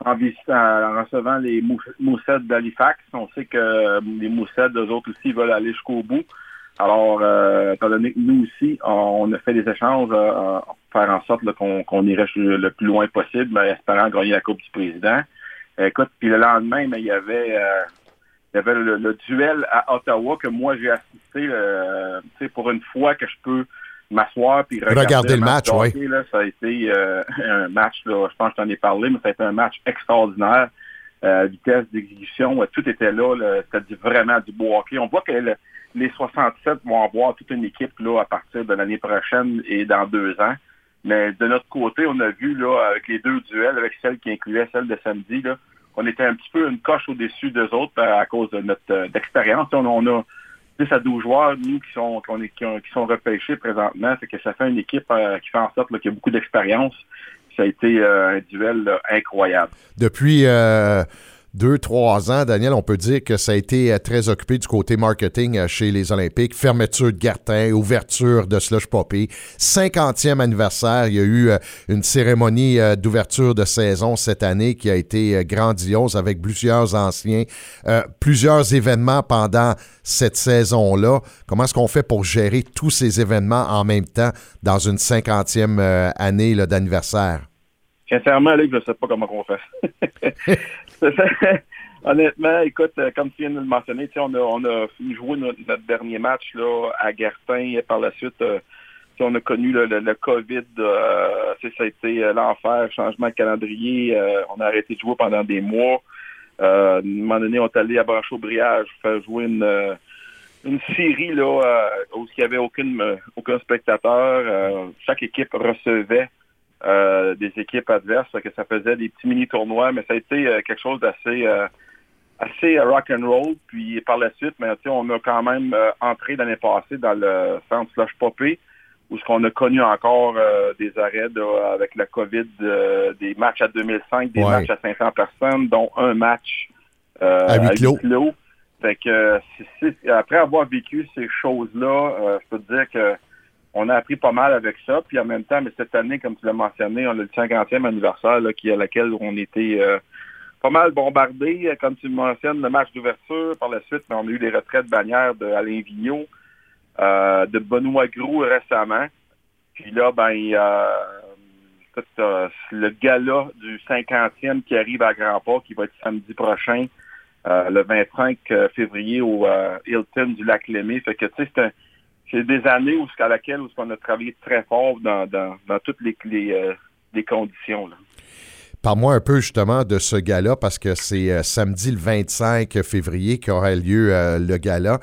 Speaker 30: en, en recevant les moussettes d'Halifax. On sait que euh, les moussettes, eux autres aussi, veulent aller jusqu'au bout. Alors, euh, étant donné que nous aussi, on, a fait des échanges euh, pour faire en sorte qu'on irait le plus loin possible, espérant gagner la Coupe du Président. Écoute, puis le lendemain, il y avait, il y avait le, duel à Ottawa que moi j'ai assisté pour une fois que je peux m'asseoir puis regarder,
Speaker 3: le match. oui.
Speaker 30: ça a été euh, un match, là, je pense que je t'en ai parlé, mais ça a été un match extraordinaire. Euh, vitesse d'exécution, tout était là. C'était vraiment du beau hockey. On voit que les 67 vont avoir toute une équipe là, à partir de l'année prochaine et dans deux ans. Mais de notre côté, on a vu là, avec les deux duels, avec celle qui incluait celle de samedi, là, on était un petit peu une coche au-dessus d'eux autres à cause de notre euh, d'expérience. On, on, a 10 à 12 joueurs, nous, qui sont, qui, sont repêchés présentement. C'est que ça fait une équipe euh, qui fait en sorte qu'il y a beaucoup d'expérience. Ça a été euh, un duel incroyable.
Speaker 3: Depuis euh, deux, trois ans, Daniel, on peut dire que ça a été euh, très occupé du côté marketing euh, chez les Olympiques. Fermeture de Gartin, ouverture de Slush Poppy. 50e anniversaire. Il y a eu euh, une cérémonie d'ouverture de saison cette année qui a été grandiose avec plusieurs anciens, plusieurs événements pendant cette saison-là. Comment est-ce qu'on fait pour gérer tous ces événements en même temps dans une 50e année d'anniversaire?
Speaker 30: Sincèrement, Luc, je ne sais pas comment on fait. Honnêtement, écoute, euh, comme tu viens de le mentionner, on a, on a joué notre, dernier match là, à Gertin et par la suite, euh, on a connu le, le, COVID, euh, ça a été l'enfer, changement de calendrier, on a arrêté de jouer pendant des mois. à un moment donné, on est allé à Branche-au-Briage faire jouer une, une série là, où il n'y avait aucune, aucun spectateur. chaque équipe recevait euh, des équipes adverses, que ça faisait des petits mini-tournois, mais ça a été euh, quelque chose d'assez euh, assez rock and roll. Puis par la suite, mais, on a quand même entré l'année passée dans le centre Slush Popé, où ce qu'on a connu encore des arrêts avec la COVID, des matchs à 2005, des matchs à 500 personnes, dont un match
Speaker 3: à huis clos.
Speaker 30: Fait que, après avoir vécu ces choses-là, je peux te dire que on a appris pas mal avec ça. Puis en même temps, mais cette année, comme tu l'as mentionné, on a le 50e anniversaire là, qui, à laquelle on était euh, pas mal bombardé, euh, comme tu le mentionnes, le match d'ouverture. Par la suite, ben, on a eu les retraites bannières de Alain Vigneault, euh, de Benoît Gros récemment. Puis là, ben, euh, écoute, euh, le gala du 50e qui arrive à Grand Port, qui va être samedi prochain, euh, le 25 février au euh, Hilton du Lac Lémé. Fait que, tu sais, c'est un- c'est des années où, à laquelle on a travaillé très fort dans, toutes les, euh, conditions.
Speaker 3: Parle-moi un peu justement de ce gala parce que c'est euh, samedi le 25 février qu'aura lieu euh, le gala.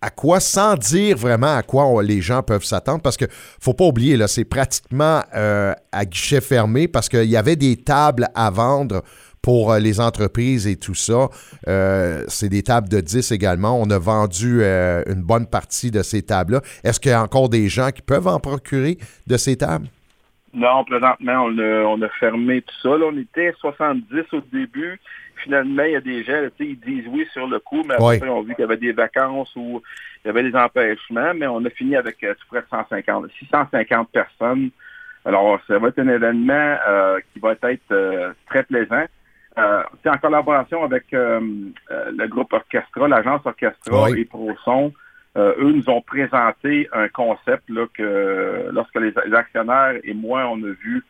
Speaker 3: À quoi, sans dire vraiment à quoi les gens peuvent s'attendre, parce que faut pas oublier, là, c'est pratiquement à guichet fermé parce qu'il y avait des tables à vendre pour euh, les entreprises et tout ça. Euh, c'est des tables de 10 également. On a vendu euh, une bonne partie de ces tables-là. Est-ce qu'il y a encore des gens qui peuvent en procurer de ces tables?
Speaker 30: Non, présentement, on a, on a fermé tout ça. Là, on était 70 au début. Finalement, il y a des gens, là, ils disent oui sur le coup, mais après, on a vu qu'il y avait des vacances ou il y avait des empêchements, mais on a fini avec euh, tout près de 150, 650 personnes. Alors, ça va être un événement euh, qui va être euh, très plaisant. Euh, c'est en collaboration avec euh, euh, le groupe Orchestra, l'agence Orchestra
Speaker 3: Oui.
Speaker 30: et ProSon. Euh, eux nous ont présenté un concept là, que lorsque les, les actionnaires et moi, on a vu,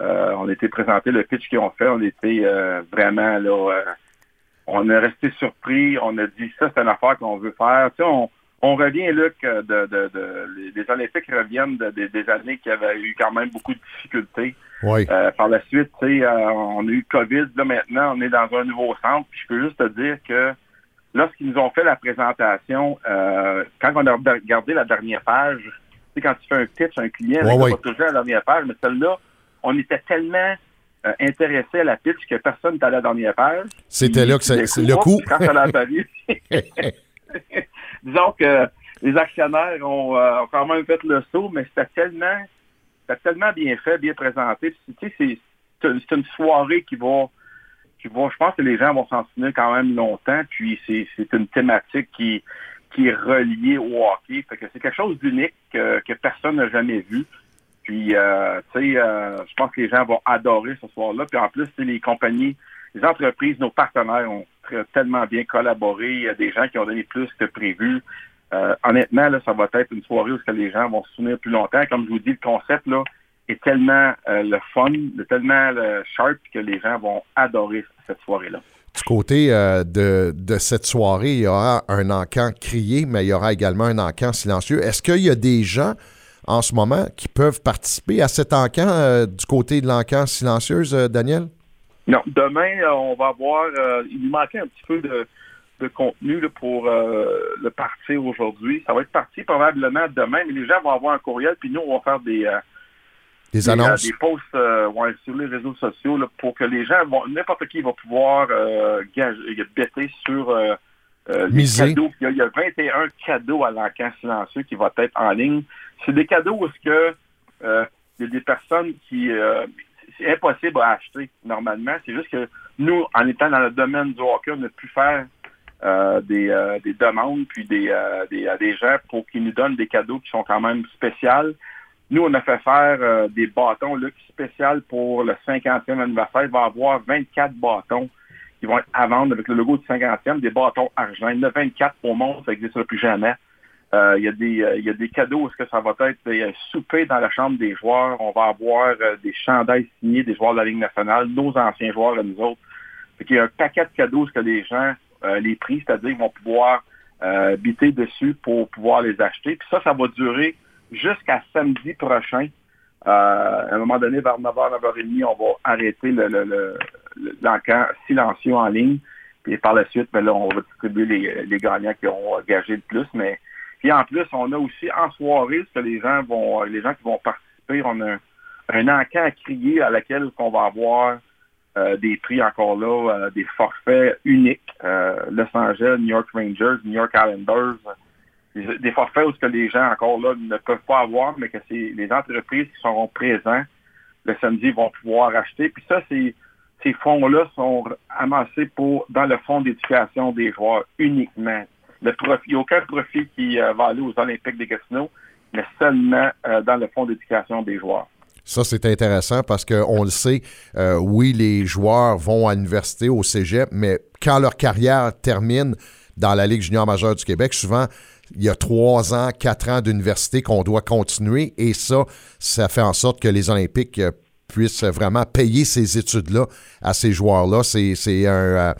Speaker 30: euh, on a été présenté le pitch qu'ils ont fait, on était euh, vraiment là, euh, on est resté surpris, on a dit ça, c'est une affaire qu'on veut faire. Tu sais, on, on revient, Luc, de, de, de- les, Olympiques reviennent de- de- des années qui avaient eu quand même beaucoup de difficultés.
Speaker 3: Oui.
Speaker 30: Euh, par la suite, tu sais, euh, on a eu COVID. Là, maintenant, on est dans un nouveau centre. Puis je peux juste te dire que lorsqu'ils nous ont fait la présentation, euh, quand on a regardé la dernière page, tu sais, quand tu fais un pitch à un client, on
Speaker 3: ouais.
Speaker 30: va toujours à la dernière page, mais celle-là, on était tellement euh, intéressé à la pitch que personne n'était à la dernière page.
Speaker 3: C'était là que c'est- le coup.
Speaker 30: Quand ça a apparu, disons que les actionnaires ont, euh, ont quand même fait le saut, mais c'était tellement, bien fait, bien présenté. Tu sais, c'est, une- soirée qui va, qui va, je pense que les gens vont s'en souvenir quand même longtemps. Puis c'est, une thématique qui, qui est reliée au hockey. Fait que c'est quelque chose d'unique que, personne n'a jamais vu. Puis, euh, tu sais, euh, je pense que les gens vont adorer ce soir-là. Puis en plus, les compagnies, les entreprises, nos partenaires ont tellement bien collaboré. Il y a des gens qui ont donné plus que prévu. Euh, honnêtement, ça va être une soirée où les gens vont se souvenir plus longtemps. Comme je vous dis, le concept là est tellement euh, le fun, tellement le sharp que les gens vont adorer cette soirée-là.
Speaker 3: Du côté euh, de, de cette soirée, il y aura un encan crié, mais il y aura également un encan silencieux. Est-ce qu'il y a des gens en ce moment qui peuvent participer à cet encan euh, du côté de l'encan silencieuse, euh, Daniel?
Speaker 30: Non, demain, euh, on va avoir. euh, il nous manquait un petit peu de, de contenu là, pour euh, le partir aujourd'hui. Ça va être parti probablement demain, mais les gens vont avoir un courriel, puis nous, on va faire des. euh,
Speaker 3: Des annonces.
Speaker 30: des posts ouais, sur les réseaux sociaux là, pour que les gens, vont n'importe qui va pouvoir bêter sur les cadeaux. Il y, a, il y a 21 cadeaux à l'encan silencieux qui vont être en ligne. C'est des cadeaux où est-ce que il y a des personnes qui euh, c'est impossible à acheter normalement. C'est juste que nous, en étant dans le domaine du hockey, on a pu faire euh, des, euh, des demandes puis des, euh, des, à des gens pour qu'ils nous donnent des cadeaux qui sont quand même spéciaux. Nous, on a fait faire des bâtons là, spéciaux pour le 50e anniversaire. Il va y avoir 24 bâtons qui vont être à vendre avec le logo du 50e, des bâtons argent. Il y en a 24 au monde, ça n'existera plus jamais. Euh, il, y a des, euh, il y a des cadeaux, est-ce que ça va être des soupers dans la chambre des joueurs? On va avoir euh, des chandails signés des joueurs de la Ligue nationale, nos anciens joueurs et nous autres. Fait qu'il y a un paquet de cadeaux, ce que les gens, euh, les prix, c'est-à-dire vont pouvoir euh, biter dessus pour pouvoir les acheter. Puis ça, ça va durer jusqu'à samedi prochain. Euh, à un moment donné, vers 9h, 9h30, on va arrêter le, le, le, silencieux en ligne. Puis par la suite, ben là, on va distribuer les, les gagnants qui ont engagé le plus. Mais puis en plus, on a aussi en soirée, ce que les gens vont, les gens qui vont participer, on a un, un encan à crier à laquelle on va avoir euh, des prix encore là, euh, des forfaits uniques. Euh, Los Angeles, New York Rangers, New York Islanders, des, forfaits où ce que les gens encore là ne peuvent pas avoir, mais que c'est les entreprises qui seront présents le samedi vont pouvoir acheter. Puis ça, ces fonds-là sont amassés pour dans le fonds d'éducation des joueurs uniquement. Le profit, il n'y a aucun profit qui euh, va aller aux Olympiques des Gatineaux, mais seulement euh, dans le fonds d'éducation des joueurs.
Speaker 3: Ça, c'est intéressant parce qu'on le sait, euh, oui, les joueurs vont à l'université, au cégep, mais quand leur carrière termine dans la Ligue junior majeure du Québec, souvent, il y a trois ans, quatre ans d'université qu'on doit continuer et ça, ça fait en sorte que les Olympiques euh, puissent vraiment payer ces études-là à ces joueurs-là. C'est un,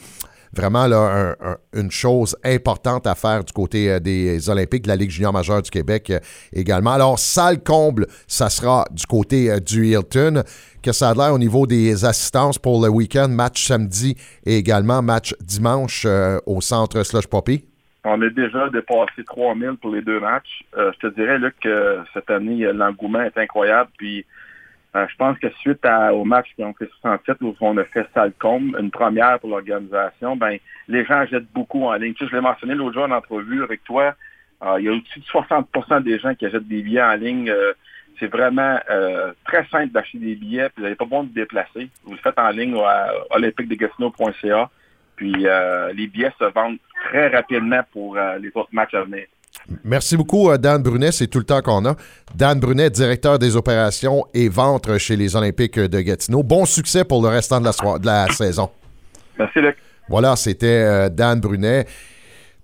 Speaker 3: vraiment là, un- un- une chose importante à faire du côté euh, des Olympiques de la Ligue junior majeure du Québec euh, également. Alors, salle comble, ça sera du côté euh, du Hilton. Que ça a l'air au niveau des assistances pour le week-end, match samedi et également match dimanche au centre Slush Poppy?
Speaker 30: On a déjà dépassé 3000 pour les deux matchs. Je te dirais, Luc, que cette année, l'engouement est incroyable. Puis, euh, je pense que suite au match qui ont fait 67, où on a fait Salcombe, une première pour l'organisation, ben les gens jettent beaucoup en ligne. Tu sais, je l'ai mentionné l'autre jour en entrevue avec toi. euh, il y a au-dessus de 60% des gens qui achètent des billets en ligne. Euh, c'est vraiment très simple d'acheter des billets. Puis, vous n'avez pas besoin de vous déplacer. Vous le faites en ligne à olympiquedegatineau.ca. Puis, les billets se vendent très rapidement pour les autres matchs à venir.
Speaker 3: Merci beaucoup, euh, Dan Brunet. C'est tout le temps qu'on a. Dan Brunet, directeur des opérations et ventes chez les Olympiques de Gatineau. Bon succès pour le restant de la, soi- de la saison.
Speaker 30: Merci, Luc.
Speaker 3: Voilà, c'était euh, Dan Brunet.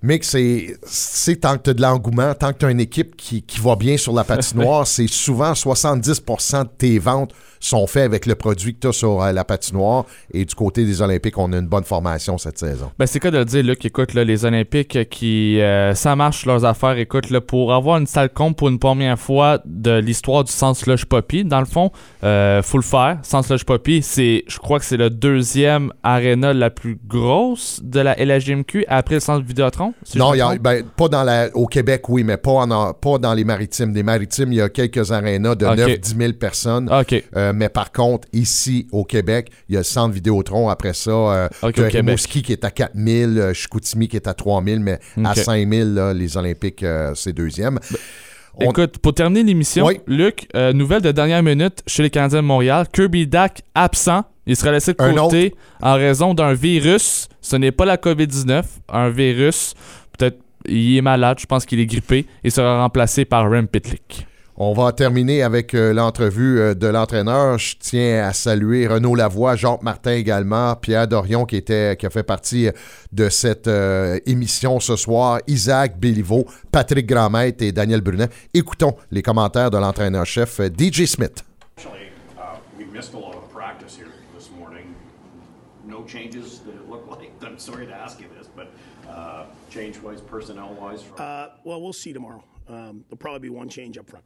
Speaker 3: Mick, c'est c'est tant que tu as de l'engouement, tant que tu as une équipe qui, qui va bien sur la patinoire, c'est souvent 70% de tes ventes sont faits avec le produit que tu as sur euh, la patinoire. Et du côté des Olympiques, on a une bonne formation cette saison.
Speaker 4: Ben, c'est quoi de le dire, Luc? Écoute, là, les Olympiques qui, euh, ça marche leurs affaires. Écoute, là, pour avoir une salle comble pour une première fois de l'histoire du Centre Slush Poppy, dans le fond, euh, faut le faire. Centre Slush Poppy, c'est, je crois que c'est le deuxième aréna la plus grosse de la LHGMQ après le Centre Vidéotron. si
Speaker 3: non, y a- ben, pas dans la, au Québec, oui, mais pas, en- pas dans les maritimes. Les maritimes, il y a quelques arénas de
Speaker 4: Ok.
Speaker 3: 9-10 000 personnes. Euh, mais par contre, ici, au Québec, il y a le centre Vidéotron. Après ça, euh,
Speaker 4: Ok,
Speaker 3: tu as
Speaker 4: au Québec.
Speaker 3: Rimouski qui est à 4 000, euh, Chicoutimi qui est à 3 000, mais à
Speaker 4: Ok.
Speaker 3: 5 000, là, les Olympiques, euh, c'est deuxième. On-
Speaker 4: Écoute, pour terminer l'émission, Luc, euh, nouvelle de dernière minute chez les Canadiens de Montréal, Kirby Dak absent. Il sera laissé de côté en raison d'un virus. Ce n'est pas la COVID-19, un virus. Peut-être il est malade, je pense qu'il est grippé. Il sera remplacé par Rem Pitlick.
Speaker 3: On va terminer avec euh, l'entrevue euh, de l'entraîneur. Je tiens à saluer Renaud Lavoie, Jacques Martin également, Pierre Dorion qui, était, qui a fait partie euh, de cette euh, émission ce soir, Isaac Béliveau, Patrick Grandmaître et Daniel Brunet. Écoutons les commentaires de l'entraîneur-chef DJ Smith.
Speaker 31: Actually, uh, we missed a lot of practice here this morning. No changes that it looked like. I'm sorry to ask you this, but uh, change-wise, personnel-wise. from-
Speaker 32: Uh, well, we'll see tomorrow. Um, there'll probably be one change up front.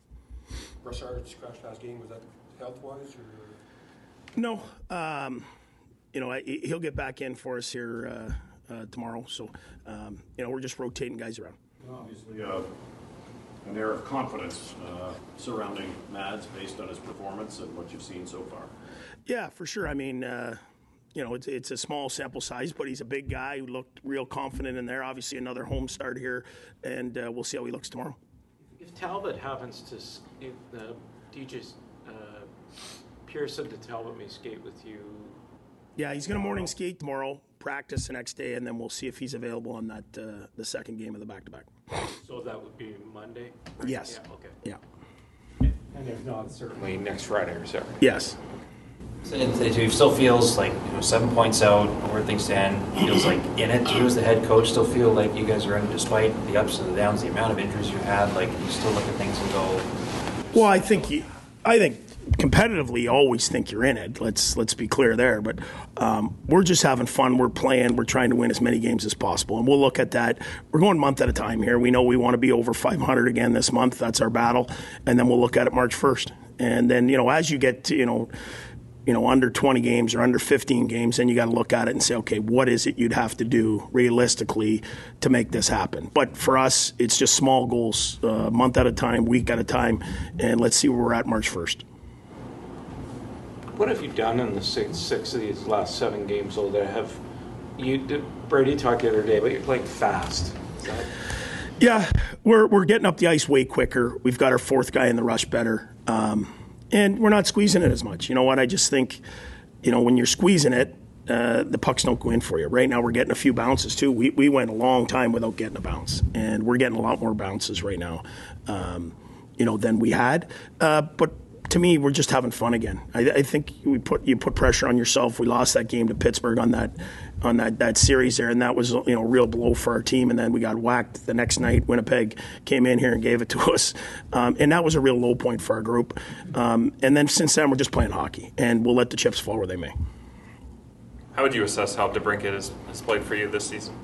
Speaker 33: Brassard scratched last game. Was that health-wise or?
Speaker 32: No, um, you know, I, he'll get back in for us here uh, uh, tomorrow. So, um, you know, we're just rotating guys around.
Speaker 31: Obviously, uh, an air of confidence uh, surrounding Mads based on his performance and what you've seen so far.
Speaker 32: Yeah, for sure. I mean, uh, you know, it's, it's a small sample size, but he's a big guy who looked real confident in there. Obviously, another home start here, and uh, we'll see how he looks tomorrow.
Speaker 34: If Talbot happens to, s- if the DJ uh, Pearson to Talbot may skate with you,
Speaker 32: Yeah, he's going to morning skate tomorrow, practice the next day, and then we'll see if he's available on that uh, the second game of the back-to-back.
Speaker 34: so that would be Monday?
Speaker 32: Yes.
Speaker 34: Yeah, okay.
Speaker 32: Yeah.
Speaker 34: And if not, certainly next Friday or Saturday.
Speaker 32: Yes.
Speaker 35: So it still feels like you know seven points out where things stand feels like in it. You as the head coach still feel like you guys are in it despite the ups and the downs, the amount of injuries you had. Like you still look at things and go,
Speaker 32: Well, I think you, I think competitively, always think you're in it. Let's let's be clear there. But um, we're just having fun. We're playing. We're trying to win as many games as possible, and we'll look at that. We're going month at a time here. We know we want to be over 500 again this month. That's our battle, and then we'll look at it March 1st. And then you know, as you get to you know. You know, under 20 games or under 15 games, then you got to look at it and say, okay, what is it you'd have to do realistically to make this happen? But for us, it's just small goals, uh, month at a time, week at a time, and let's see where we're at March 1st.
Speaker 34: What have you done in the six, six of these last seven games, though, that have you? Brady talked the other day, but you're playing fast. That,
Speaker 32: Yeah, we're, we're getting up the ice way quicker. We've got our fourth guy in the rush better. Um, and we're not squeezing it as much. You know what? I just think, you know, when you're squeezing it, uh, the pucks don't go in for you. Right now, we're getting a few bounces too. We, we went a long time without getting a bounce, and we're getting a lot more bounces right now, um, you know, than we had. Uh, but to me, we're just having fun again. I, I think we put you put pressure on yourself. We lost that game to Pittsburgh on that on that, that series there, and that was you know a real blow for our team. And then we got whacked the next night. Winnipeg came in here and gave it to us, um, and that was a real low point for our group. Um, and then since then, we're just playing hockey, and we'll let the chips fall where they may.
Speaker 36: How would you assess how DeBrinket has, has played for you this season?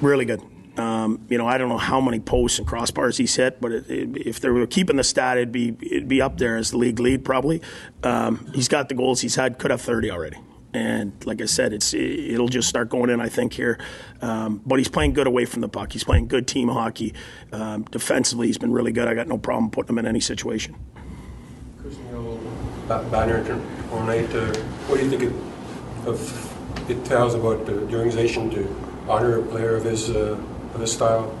Speaker 32: Really good. Um, you know, I don't know how many posts and crossbars he's hit, but it, it, if they were keeping the stat, it'd be it'd be up there as the league lead probably. Um, he's got the goals he's had, could have 30 already. And like I said, it's it'll just start going in, I think here. Um, but he's playing good away from the puck. He's playing good team hockey. Um, defensively, he's been really good. I got no problem putting him in any situation.
Speaker 33: Ba- Banner tonight, uh, what do you think it, of it tells about the, the organization to honor a player of his uh, style?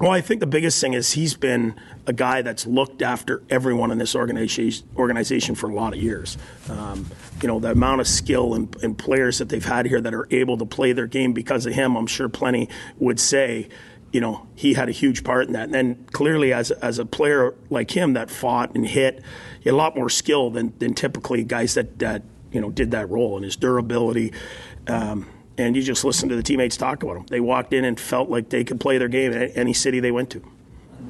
Speaker 32: Well, I think the biggest thing is he's been a guy that's looked after everyone in this organization organization for a lot of years. Um, you know, the amount of skill and, and players that they've had here that are able to play their game because of him, I'm sure plenty would say, you know, he had a huge part in that. And then clearly, as, as a player like him that fought and hit, a lot more skill than, than typically guys that, that, you know, did that role and his durability. Um, and you just listen to the teammates talk about him. They walked in and felt like they could play their game in any city they went to.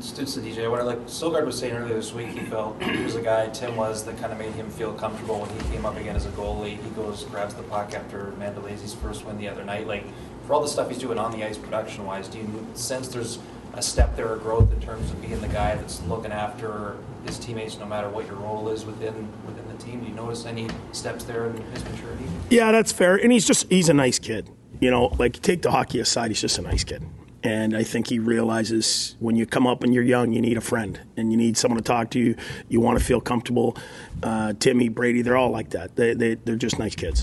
Speaker 35: Stoots to DJ, what I like Stilgard was saying earlier this week, he felt he was a guy Tim was that kind of made him feel comfortable when he came up again as a goalie. He goes grabs the puck after Mandalazi's first win the other night. Like for all the stuff he's doing on the ice production wise, do you sense there's a step there of growth in terms of being the guy that's looking after his teammates no matter what your role is within within the team? Do you notice any steps there in his maturity?
Speaker 32: Yeah, that's fair. And he's just he's a nice kid. You know, like take the hockey aside, he's just a nice kid. And I think he realizes when you come up and you're young, you need a friend and you need someone to talk to you. You want to feel comfortable. Uh, Timmy, Brady, they're all like that. They, they, they're just nice kids.